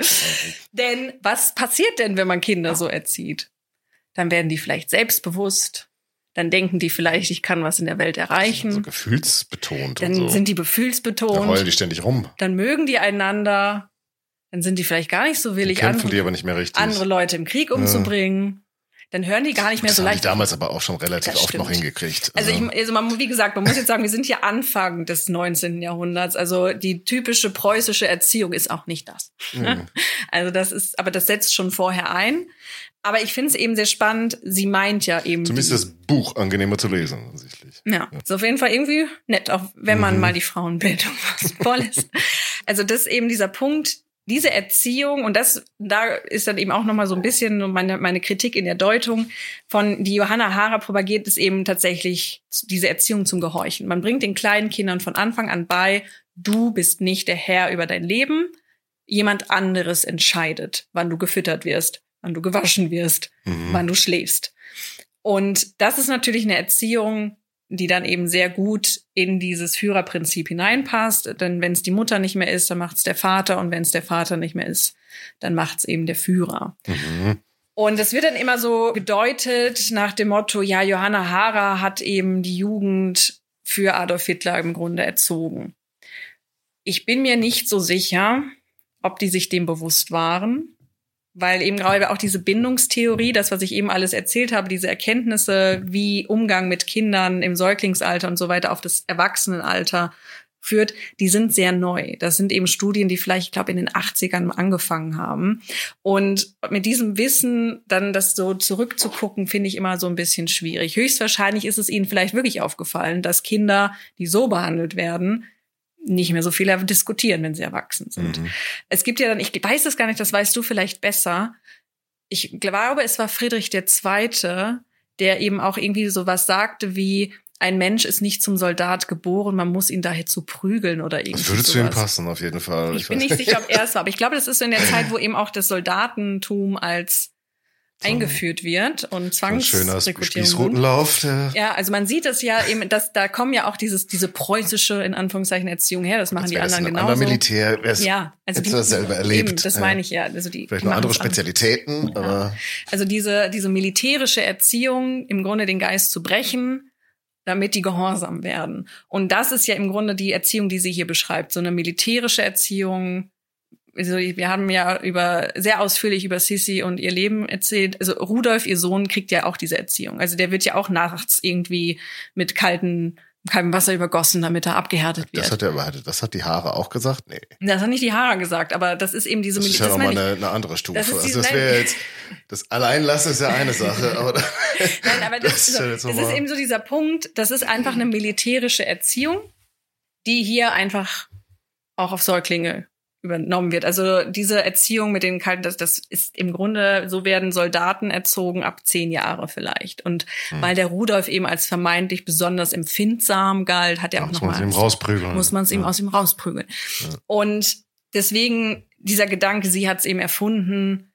denn was passiert denn, wenn man Kinder so erzieht? Dann werden die vielleicht selbstbewusst. Dann denken die vielleicht, ich kann was in der Welt erreichen. So gefühlsbetont. Dann so. sind die gefühlsbetont. Dann heulen die ständig rum. Dann mögen die einander. Dann sind die vielleicht gar nicht so willig, andere, andere Leute im Krieg umzubringen. Ja dann hören die gar nicht mehr das so leicht. Die damals aber auch schon relativ oft noch hingekriegt. Also, also ich, also man, wie gesagt, man muss jetzt sagen, wir sind hier Anfang des 19. Jahrhunderts. Also die typische preußische Erziehung ist auch nicht das. Mhm. Also das ist, aber das setzt schon vorher ein. Aber ich finde es eben sehr spannend. Sie meint ja eben. Zumindest das Buch angenehmer zu lesen, offensichtlich. Ja, ja. ist auf jeden Fall irgendwie nett, auch wenn man mhm. mal die Frauenbildung voll ist. also das ist eben dieser Punkt, diese Erziehung, und das, da ist dann eben auch nochmal so ein bisschen meine, meine Kritik in der Deutung von, die Johanna Hara propagiert, ist eben tatsächlich diese Erziehung zum Gehorchen. Man bringt den kleinen Kindern von Anfang an bei, du bist nicht der Herr über dein Leben. Jemand anderes entscheidet, wann du gefüttert wirst, wann du gewaschen wirst, mhm. wann du schläfst. Und das ist natürlich eine Erziehung, die dann eben sehr gut in dieses Führerprinzip hineinpasst. Denn wenn es die Mutter nicht mehr ist, dann macht es der Vater und wenn es der Vater nicht mehr ist, dann macht es eben der Führer. Mhm. Und es wird dann immer so gedeutet nach dem Motto, ja, Johanna Hara hat eben die Jugend für Adolf Hitler im Grunde erzogen. Ich bin mir nicht so sicher, ob die sich dem bewusst waren weil eben gerade auch diese Bindungstheorie, das, was ich eben alles erzählt habe, diese Erkenntnisse, wie Umgang mit Kindern im Säuglingsalter und so weiter auf das Erwachsenenalter führt, die sind sehr neu. Das sind eben Studien, die vielleicht, ich glaube, in den 80ern angefangen haben. Und mit diesem Wissen dann das so zurückzugucken, finde ich immer so ein bisschen schwierig. Höchstwahrscheinlich ist es ihnen vielleicht wirklich aufgefallen, dass Kinder, die so behandelt werden, nicht mehr so viel diskutieren, wenn sie erwachsen sind. Mhm. Es gibt ja dann, ich weiß es gar nicht, das weißt du vielleicht besser. Ich glaube, es war Friedrich II., der eben auch irgendwie so was sagte wie, ein Mensch ist nicht zum Soldat geboren, man muss ihn daher zu prügeln oder irgendwie. Das würde zu ihm passen, auf jeden Fall. Ich, ich bin nicht sicher, ob er es war, aber ich glaube, das ist so in der Zeit, wo eben auch das Soldatentum als eingeführt wird und Zwangsrekrutierung. Der Ja, also man sieht es ja eben, dass da kommen ja auch dieses diese preußische in Anführungszeichen Erziehung her. Das machen die anderen ein anderer genauso. Militär. wär's- Ja, also du das selber erlebt. Eben, das Ja. meine ich ja. Also die Vielleicht die noch andere. Spezialitäten, aber Also diese, diese militärische Erziehung, im Grunde den Geist zu brechen, damit die gehorsam werden. Und das ist ja im Grunde die Erziehung, die sie hier beschreibt. So eine militärische Erziehung. Also wir haben ja über sehr ausführlich über Sissi und ihr Leben erzählt. Also Rudolf, ihr Sohn, kriegt ja auch diese Erziehung. Also der wird ja auch nachts irgendwie mit kalten, kaltem Wasser übergossen, damit er abgehärtet wird. das hat, er, das hat die Haare auch gesagt. Nee. das hat nicht die Haare gesagt, aber das ist eben diese Das ist ja nochmal eine, eine andere Stufe. Das also das wäre jetzt, das Alleinlassen ist ja eine Sache, aber Nein, aber das, Das ist so, ja jetzt das ist eben so dieser Punkt, das ist einfach eine militärische Erziehung, die hier einfach auch auf Säuglinge übernommen wird. Also diese Erziehung mit den kalten, das, das ist im Grunde, so werden Soldaten erzogen ab zehn Jahre vielleicht. Und Hm. weil der Rudolf eben als vermeintlich besonders empfindsam galt, hat er auch muss man nochmal sie ihm rausprügeln. muss man es ihm ja. aus ihm rausprügeln. Und deswegen dieser Gedanke, sie hat es eben erfunden,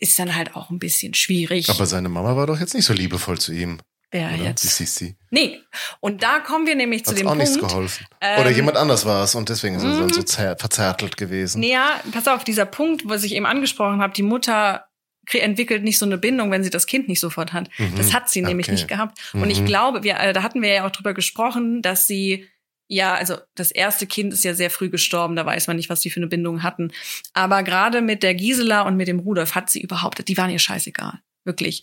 ist dann halt auch ein bisschen schwierig. Aber seine Mama war doch jetzt nicht so liebevoll zu ihm. Wer Oder? Die jetzt? Sissi. Nee. Und da kommen wir nämlich zu Hat dem auch Punkt. nichts geholfen. ähm, Oder jemand anders war es und deswegen ist er dann mhm. so zer- verzärtelt gewesen. Nee, ja, pass auf, dieser Punkt, was ich eben angesprochen habe, die Mutter entwickelt nicht so eine Bindung, wenn sie das Kind nicht sofort hat. Mhm. Das hat sie nämlich Okay. nicht gehabt. Und ich Mhm. glaube, wir, äh, da hatten wir ja auch drüber gesprochen, dass sie ja, also das erste Kind ist ja sehr früh gestorben, da weiß man nicht, was die für eine Bindung hatten. Aber gerade mit der Gisela und mit dem Rudolf hat sie überhaupt, die waren ihr scheißegal. Wirklich.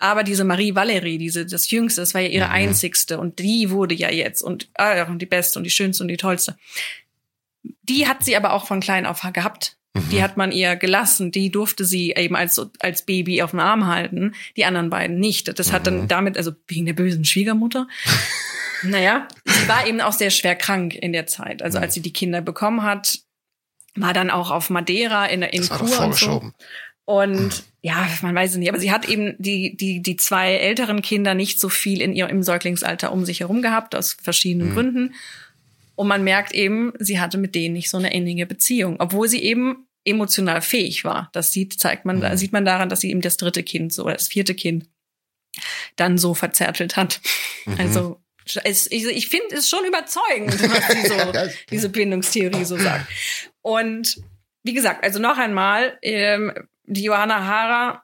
Aber diese Marie Valerie, diese, das Jüngste, das war ja ihre Mhm. einzigste und die wurde ja jetzt und, ah, die Beste und die Schönste und die Tollste. Die hat sie aber auch von klein auf gehabt. Mhm. Die hat man ihr gelassen. Die durfte sie eben als, als Baby auf dem Arm halten. Die anderen beiden nicht. Das hat dann Mhm. damit, also wegen der bösen Schwiegermutter. naja, sie war eben auch sehr schwer krank in der Zeit. Also Mhm. als sie die Kinder bekommen hat, war dann auch auf Madeira in, in das war doch Kur und so. Und ja, man weiß es nicht, aber sie hat eben die, die, die zwei älteren Kinder nicht so viel in ihrem im Säuglingsalter um sich herum gehabt, aus verschiedenen Mhm. Gründen. Und man merkt eben, sie hatte mit denen nicht so eine innige Beziehung, obwohl sie eben emotional fähig war. Das sieht, zeigt man, Mhm. sieht man daran, dass sie eben das dritte Kind so, oder das vierte Kind dann so verzärtelt hat. Mhm. Also, es, ich, ich finde es schon überzeugend, was sie so, diese Bindungstheorie so sagt. Und wie gesagt, also noch einmal, ähm, die Johanna Hara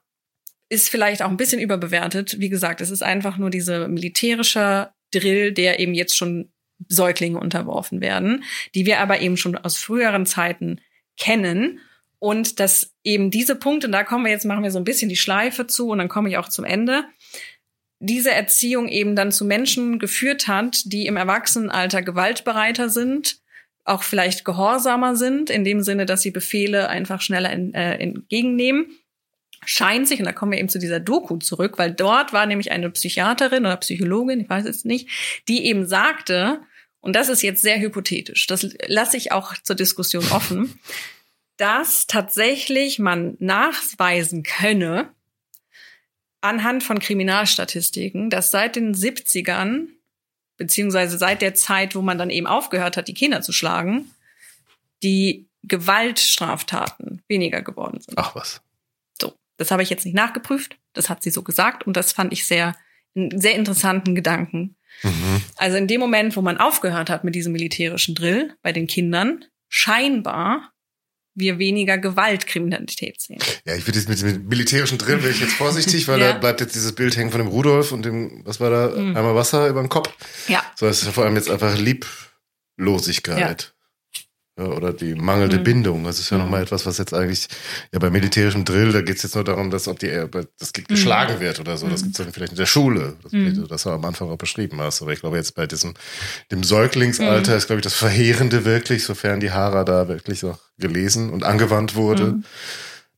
ist vielleicht auch ein bisschen überbewertet. Wie gesagt, es ist einfach nur diese militärische Drill, der eben jetzt schon Säuglinge unterworfen werden, die wir aber eben schon aus früheren Zeiten kennen. Und dass eben diese Punkte, und da kommen wir jetzt, machen wir so ein bisschen die Schleife zu und dann komme ich auch zum Ende, diese Erziehung eben dann zu Menschen geführt hat, die im Erwachsenenalter gewaltbereiter sind, auch vielleicht gehorsamer sind, in dem Sinne, dass sie Befehle einfach schneller in, äh, entgegennehmen. Scheint sich, und da kommen wir eben zu dieser Doku zurück, weil dort war nämlich eine Psychiaterin oder Psychologin, ich weiß es nicht, die eben sagte, und das ist jetzt sehr hypothetisch, das lasse ich auch zur Diskussion offen, dass tatsächlich man nachweisen könne, anhand von Kriminalstatistiken, dass seit den 70ern, beziehungsweise seit der Zeit, wo man dann eben aufgehört hat, die Kinder zu schlagen, die Gewaltstraftaten weniger geworden sind. Ach was. So, das habe ich jetzt nicht nachgeprüft, das hat sie so gesagt und das fand ich sehr, einen sehr interessanten Gedanken. Mhm. Also in dem Moment, wo man aufgehört hat mit diesem militärischen Drill bei den Kindern, scheinbar wir weniger Gewaltkriminalität sehen. Ja, ich würde jetzt mit dem militärischen Drill wäre ich jetzt vorsichtig, weil Ja. da bleibt jetzt dieses Bild hängen von dem Rudolf und dem, was war da, Mhm. einmal Wasser über den Kopf. Ja, So, das ist ja vor allem jetzt einfach Lieblosigkeit. Ja, oder die mangelnde Mhm. Bindung. Das ist ja Mhm. nochmal etwas, was jetzt eigentlich, ja, bei militärischem Drill, da geht es jetzt nur darum, dass ob die, äh, das Kind Mhm. geschlagen wird oder so. Das gibt es dann vielleicht in der Schule. Das, Mhm. das du am Anfang auch beschrieben hast. Aber ich glaube, jetzt bei diesem, dem Säuglingsalter Mhm. ist, glaube ich, das Verheerende wirklich, sofern die Hara da wirklich auch gelesen und angewandt wurde. Mhm.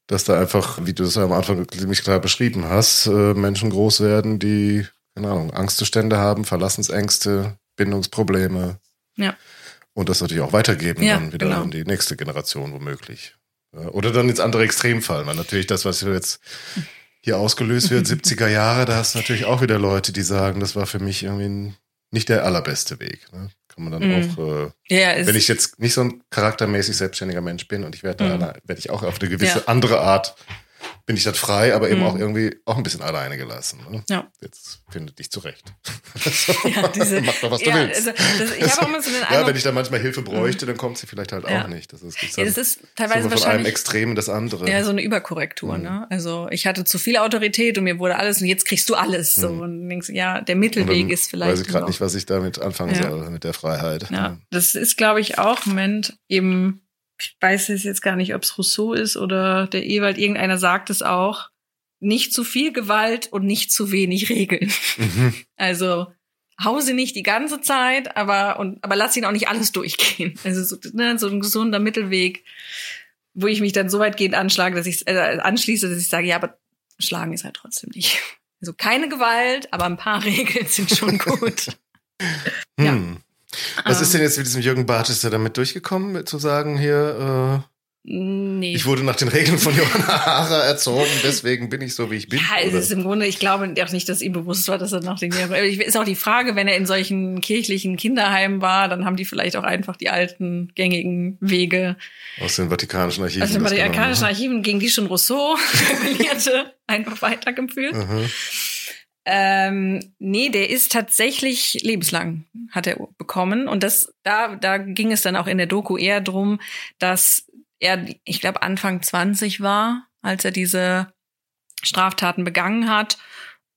Dass da einfach, wie du das am Anfang ziemlich klar beschrieben hast, äh, Menschen groß werden, die, keine Ahnung, Angstzustände haben, Verlassensängste, Bindungsprobleme. Ja. Und das natürlich auch weitergeben Ja, dann wieder genau. an die nächste Generation womöglich. Oder dann ins andere Extrem fallen, weil natürlich das, was jetzt hier ausgelöst wird, 70er Jahre, da hast du natürlich auch wieder Leute, die sagen, das war für mich irgendwie nicht der allerbeste Weg. Ne? Kann man dann Mhm. auch, äh, ja, wenn ich jetzt nicht so ein charaktermäßig selbstständiger Mensch bin und ich werde da, Mhm. werde ich auch auf eine gewisse Ja. andere Art bin ich dann frei, aber eben Mhm. auch irgendwie auch ein bisschen alleine gelassen. Ne? Ja. Jetzt findet dich zurecht. Ja, diese, Mach doch, was du ja, willst. Also, das, ich habe auch immer so den ja, wenn ich da manchmal Hilfe bräuchte, dann kommt sie vielleicht halt Ja. auch nicht. Das ist, ja, das ist teilweise wir von einem Extrem in das andere. ja, so eine Überkorrektur. Mhm. Ne? Also ich hatte zu viel Autorität und mir wurde alles und jetzt kriegst du alles. So Mhm. und denkst, ja, der Mittelweg ist vielleicht. Weiß ich gerade nicht, was ich damit anfangen soll, mit der Freiheit. Ja, das ist, glaube ich, auch im Moment eben, ich weiß es jetzt gar nicht, ob es Rousseau ist oder der Ewald, irgendeiner sagt es auch, nicht zu viel Gewalt und nicht zu wenig Regeln. Mhm. Also hau sie nicht die ganze Zeit, aber, und, aber lass ihn auch nicht alles durchgehen. Also so, ne, so ein gesunder Mittelweg, wo ich mich dann so weitgehend anschlage, dass ich äh, anschließe, dass ich sage, ja, aber schlagen ist halt trotzdem nicht. Also keine Gewalt, aber ein paar Regeln sind schon gut. Ja. Hm. Was Ähm. ist denn jetzt mit diesem Jürgen Barth? Ist er damit durchgekommen, zu sagen, hier, Nee. äh, ich wurde nach den Regeln von Johanna Hara erzogen, deswegen bin ich so, wie ich bin? Ja, es oder? ist im Grunde, ich glaube auch nicht, dass ihm bewusst war, dass er nach den Jahren. Ist auch die Frage, wenn er in solchen kirchlichen Kinderheimen war, dann haben die vielleicht auch einfach die alten gängigen Wege. Aus den Vatikanischen Archiven. Das den arkanischen ne? Archiven, gegen die schon Rousseau rebellierte, einfach weitergeführt. Mhm. Ähm, nee, der ist tatsächlich lebenslang, hat er bekommen. Und das, da, da ging es dann auch in der Doku eher drum, dass er, ich glaube, Anfang 20 war, als er diese Straftaten begangen hat.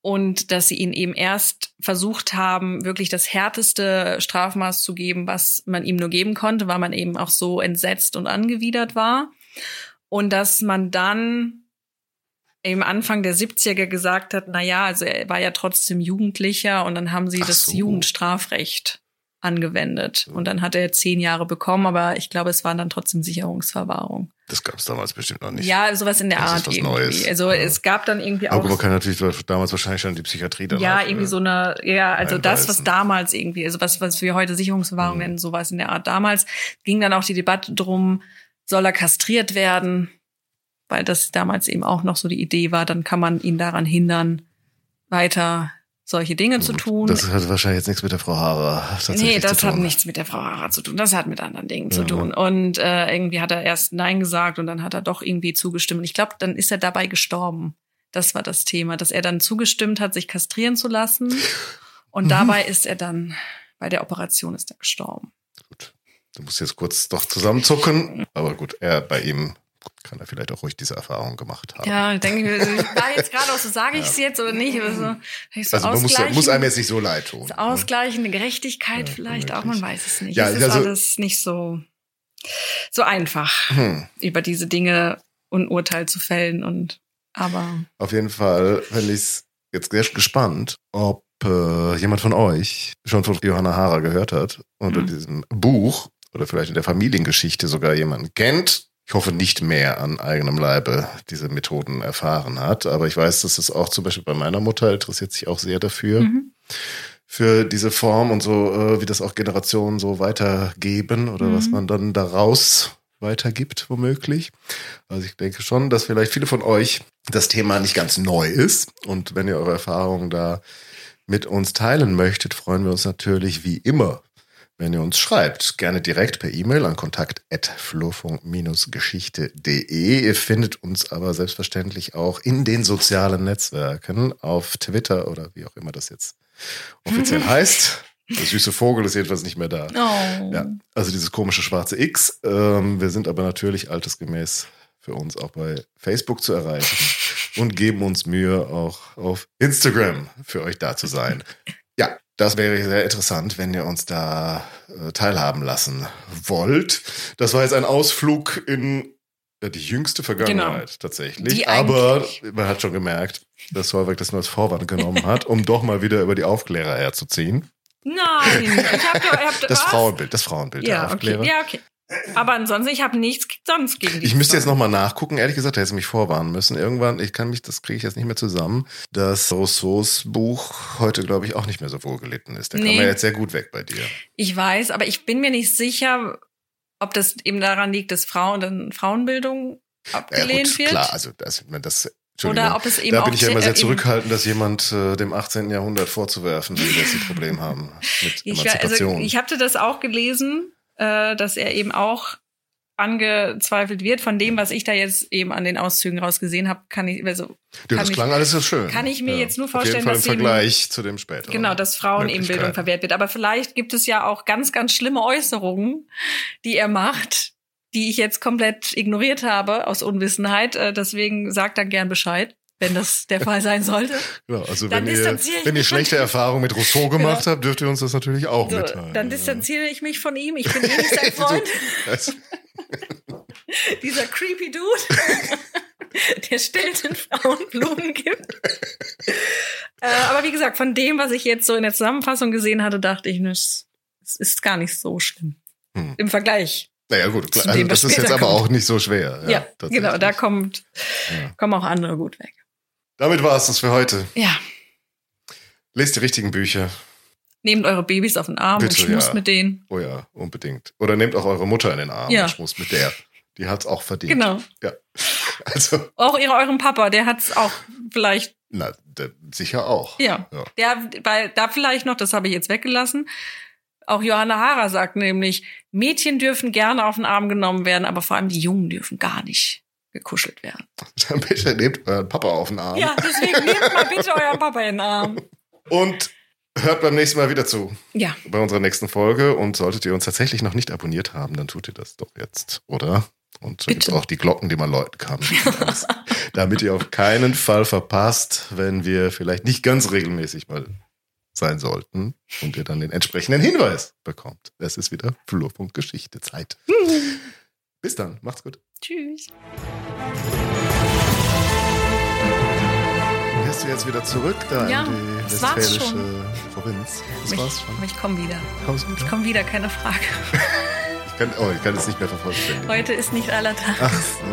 Und dass sie ihn eben erst versucht haben, wirklich das härteste Strafmaß zu geben, was man ihm nur geben konnte, weil man eben auch so entsetzt und angewidert war. Und dass man dann im Anfang der 70er gesagt hat, na ja, also er war ja trotzdem Jugendlicher und dann haben sie Ach das so. Jugendstrafrecht angewendet. Und dann hat er zehn Jahre bekommen, aber ich glaube, es waren dann trotzdem Sicherungsverwahrung. Das gab es damals bestimmt noch nicht. Ja, sowas in der Das ist Art was irgendwie. Neues. Also Ja. es gab dann irgendwie Aber auch man kann natürlich damals wahrscheinlich schon die Psychiatrie dann ja, auch, irgendwie äh, so eine, ja, also das, was einweisen. damals irgendwie, also was, was wir heute Sicherungsverwahrung Mhm. nennen, sowas in der Art damals, ging dann auch die Debatte drum, soll er kastriert werden? Weil das damals eben auch noch so die Idee war, dann kann man ihn daran hindern, weiter solche Dinge zu tun. Das hat wahrscheinlich jetzt nichts mit der Frau Hara tatsächlich Nee, das zu tun. hat nichts mit der Frau Hara zu tun. Das hat mit anderen Dingen zu Ja. tun. Und äh, irgendwie hat er erst Nein gesagt und dann hat er doch irgendwie zugestimmt. Und ich glaube, dann ist er dabei gestorben. Das war das Thema, dass er dann zugestimmt hat, sich kastrieren zu lassen. Und Mhm. dabei ist er dann, bei der Operation ist er gestorben. Gut. Du musst jetzt kurz doch zusammenzucken. Aber gut, er bei ihm kann er vielleicht auch ruhig diese Erfahrung gemacht haben. Ja, ich denke, ich war jetzt gerade auch so, sage ich es jetzt oder nicht? Oder so, also man muss, ja- muss einem jetzt nicht so leid tun. so ausgleichende Gerechtigkeit Ja, vielleicht auch, womöglich. man weiß es nicht. Ja, es ist also- alles nicht so, so einfach. Hm. über diese Dinge ein Urteil zu fällen und aber Auf jeden Fall finde ich es jetzt sehr gespannt, ob äh, jemand von euch schon von Johanna Hara gehört hat unter Mhm. diesem Buch oder vielleicht in der Familiengeschichte sogar jemanden kennt. Ich hoffe nicht mehr an eigenem Leibe diese Methoden erfahren hat, aber ich weiß, dass es auch zum Beispiel bei meiner Mutter interessiert sich auch sehr dafür, mhm. für diese Form und so, äh, wie das auch Generationen so weitergeben oder Mhm. was man dann daraus weitergibt, womöglich. Also ich denke schon, dass vielleicht viele von euch das Thema nicht ganz neu ist. Und wenn ihr eure Erfahrungen da mit uns teilen möchtet, freuen wir uns natürlich wie immer, wenn ihr uns schreibt. Gerne direkt per E-Mail an kontakt.flurfunk-geschichte.de. Ihr findet uns aber selbstverständlich auch in den sozialen Netzwerken auf Twitter oder wie auch immer das jetzt offiziell heißt. Der süße Vogel ist jedenfalls nicht mehr da. Oh. Ja, also dieses komische schwarze X. Ähm, wir sind aber natürlich altersgemäß für uns auch bei Facebook zu erreichen und geben uns Mühe, auch auf Instagram für euch da zu sein. Ja, das wäre sehr interessant, wenn ihr uns da äh, teilhaben lassen wollt. Das war jetzt ein Ausflug in äh, die jüngste Vergangenheit tatsächlich. Die Aber man hat schon gemerkt, dass Solveig das nur als Vorwand genommen hat, um doch mal wieder über die Aufklärer herzuziehen. Nein, ich habe doch, hab, Das was? Frauenbild, das Frauenbild der Ja, okay, Aufklärer. ja, okay. Aber ansonsten, ich habe nichts sonst gegen die Ich müsste jetzt nochmal nachgucken. Ehrlich gesagt, da hätte mich vorwarnen müssen. Irgendwann, ich kann mich, das kriege ich jetzt nicht mehr zusammen, dass Rousseaus Buch heute, glaube ich, auch nicht mehr so wohlgelitten ist. Kam Nee. ja jetzt sehr gut weg bei dir. Ich weiß, aber ich bin mir nicht sicher, ob das eben daran liegt, dass Frauen dann Frauenbildung Ja, abgelehnt gut, wird. klar, also das, das oder ob es eben da auch bin ich ja immer äh, sehr eben- zurückhaltend, dass jemand äh, dem 18. Jahrhundert vorzuwerfen will, dass sie ein Problem haben mit Ich, also, Emanzipation. ich hatte das auch gelesen, äh, dass er eben auch angezweifelt wird. Von dem, was ich da jetzt eben an den Auszügen rausgesehen habe, kann ich, also Ja, das klang alles so schön. kann ich mir jetzt nur vorstellen, dass im eben- Vergleich zu dem späteren. Genau, dass Frauen eben Bildung verwehrt wird. Aber vielleicht gibt es ja auch ganz, ganz schlimme Äußerungen, die er macht, die ich jetzt komplett ignoriert habe aus Unwissenheit. Äh, Deswegen sagt dann gern Bescheid, wenn das der Fall sein sollte. Genau, also Dann wenn ihr, wenn ihr schlechte Erfahrungen mit Rousseau gemacht habt, dürft ihr uns das natürlich auch So, mitteilen. dann distanziere ich mich von ihm. Ich bin eh nicht sein Freund. Das- Dieser creepy Dude, der stellt den Frauen Blumen gibt. äh, aber wie gesagt, von dem, was ich jetzt so in der Zusammenfassung gesehen hatte, dachte ich, es ist gar nicht so schlimm. Hm. Im Vergleich. Naja, gut, klar, also das ist jetzt später aber kommt. auch nicht so schwer. Ja, tatsächlich. genau, da kommt, Ja. kommen auch andere gut weg. Damit war es das für heute. Ja, Lest die richtigen Bücher. nehmt eure Babys auf den Arm Bitte, und schmust ja. mit denen. Oh ja, unbedingt. Oder nehmt auch eure Mutter in den Arm Ja. und schmust mit der. Die hat's auch verdient. Genau. Ja. Also, Auch ihre, euren Papa, der hat's auch vielleicht, na, da, sicher auch. ja. Ja. Der, weil da vielleicht noch, das habe ich jetzt weggelassen. Auch Johanna Hara sagt nämlich, Mädchen dürfen gerne auf den Arm genommen werden, aber vor allem die Jungen dürfen gar nicht gekuschelt werden. Dann bitte nehmt euren Papa auf den Arm. Ja, deswegen nehmt mal bitte euren Papa in den Arm. Und hört beim nächsten Mal wieder zu. Ja, Bei unserer nächsten Folge. Und solltet ihr uns tatsächlich noch nicht abonniert haben, dann tut ihr das doch jetzt, oder? Und so Bitte. gibt's auch die Glocken, die man läuten kann. Damit ihr auf keinen Fall verpasst, wenn wir vielleicht nicht ganz regelmäßig mal sein sollten und ihr dann den entsprechenden Hinweis bekommt. Es ist wieder Flurpunkt Geschichte Zeit. Bis dann, macht's gut. tschüss. Gehst du jetzt wieder zurück da Ja, in die das war's westfälische schon. Provinz? Das Ich, war's schon. ich komme wieder. Kommst du Ich wieder? komme wieder, keine Frage. Ich kann, oh, ich kann es nicht mehr vervollständigen. Heute ist nicht aller Tag. Ach so.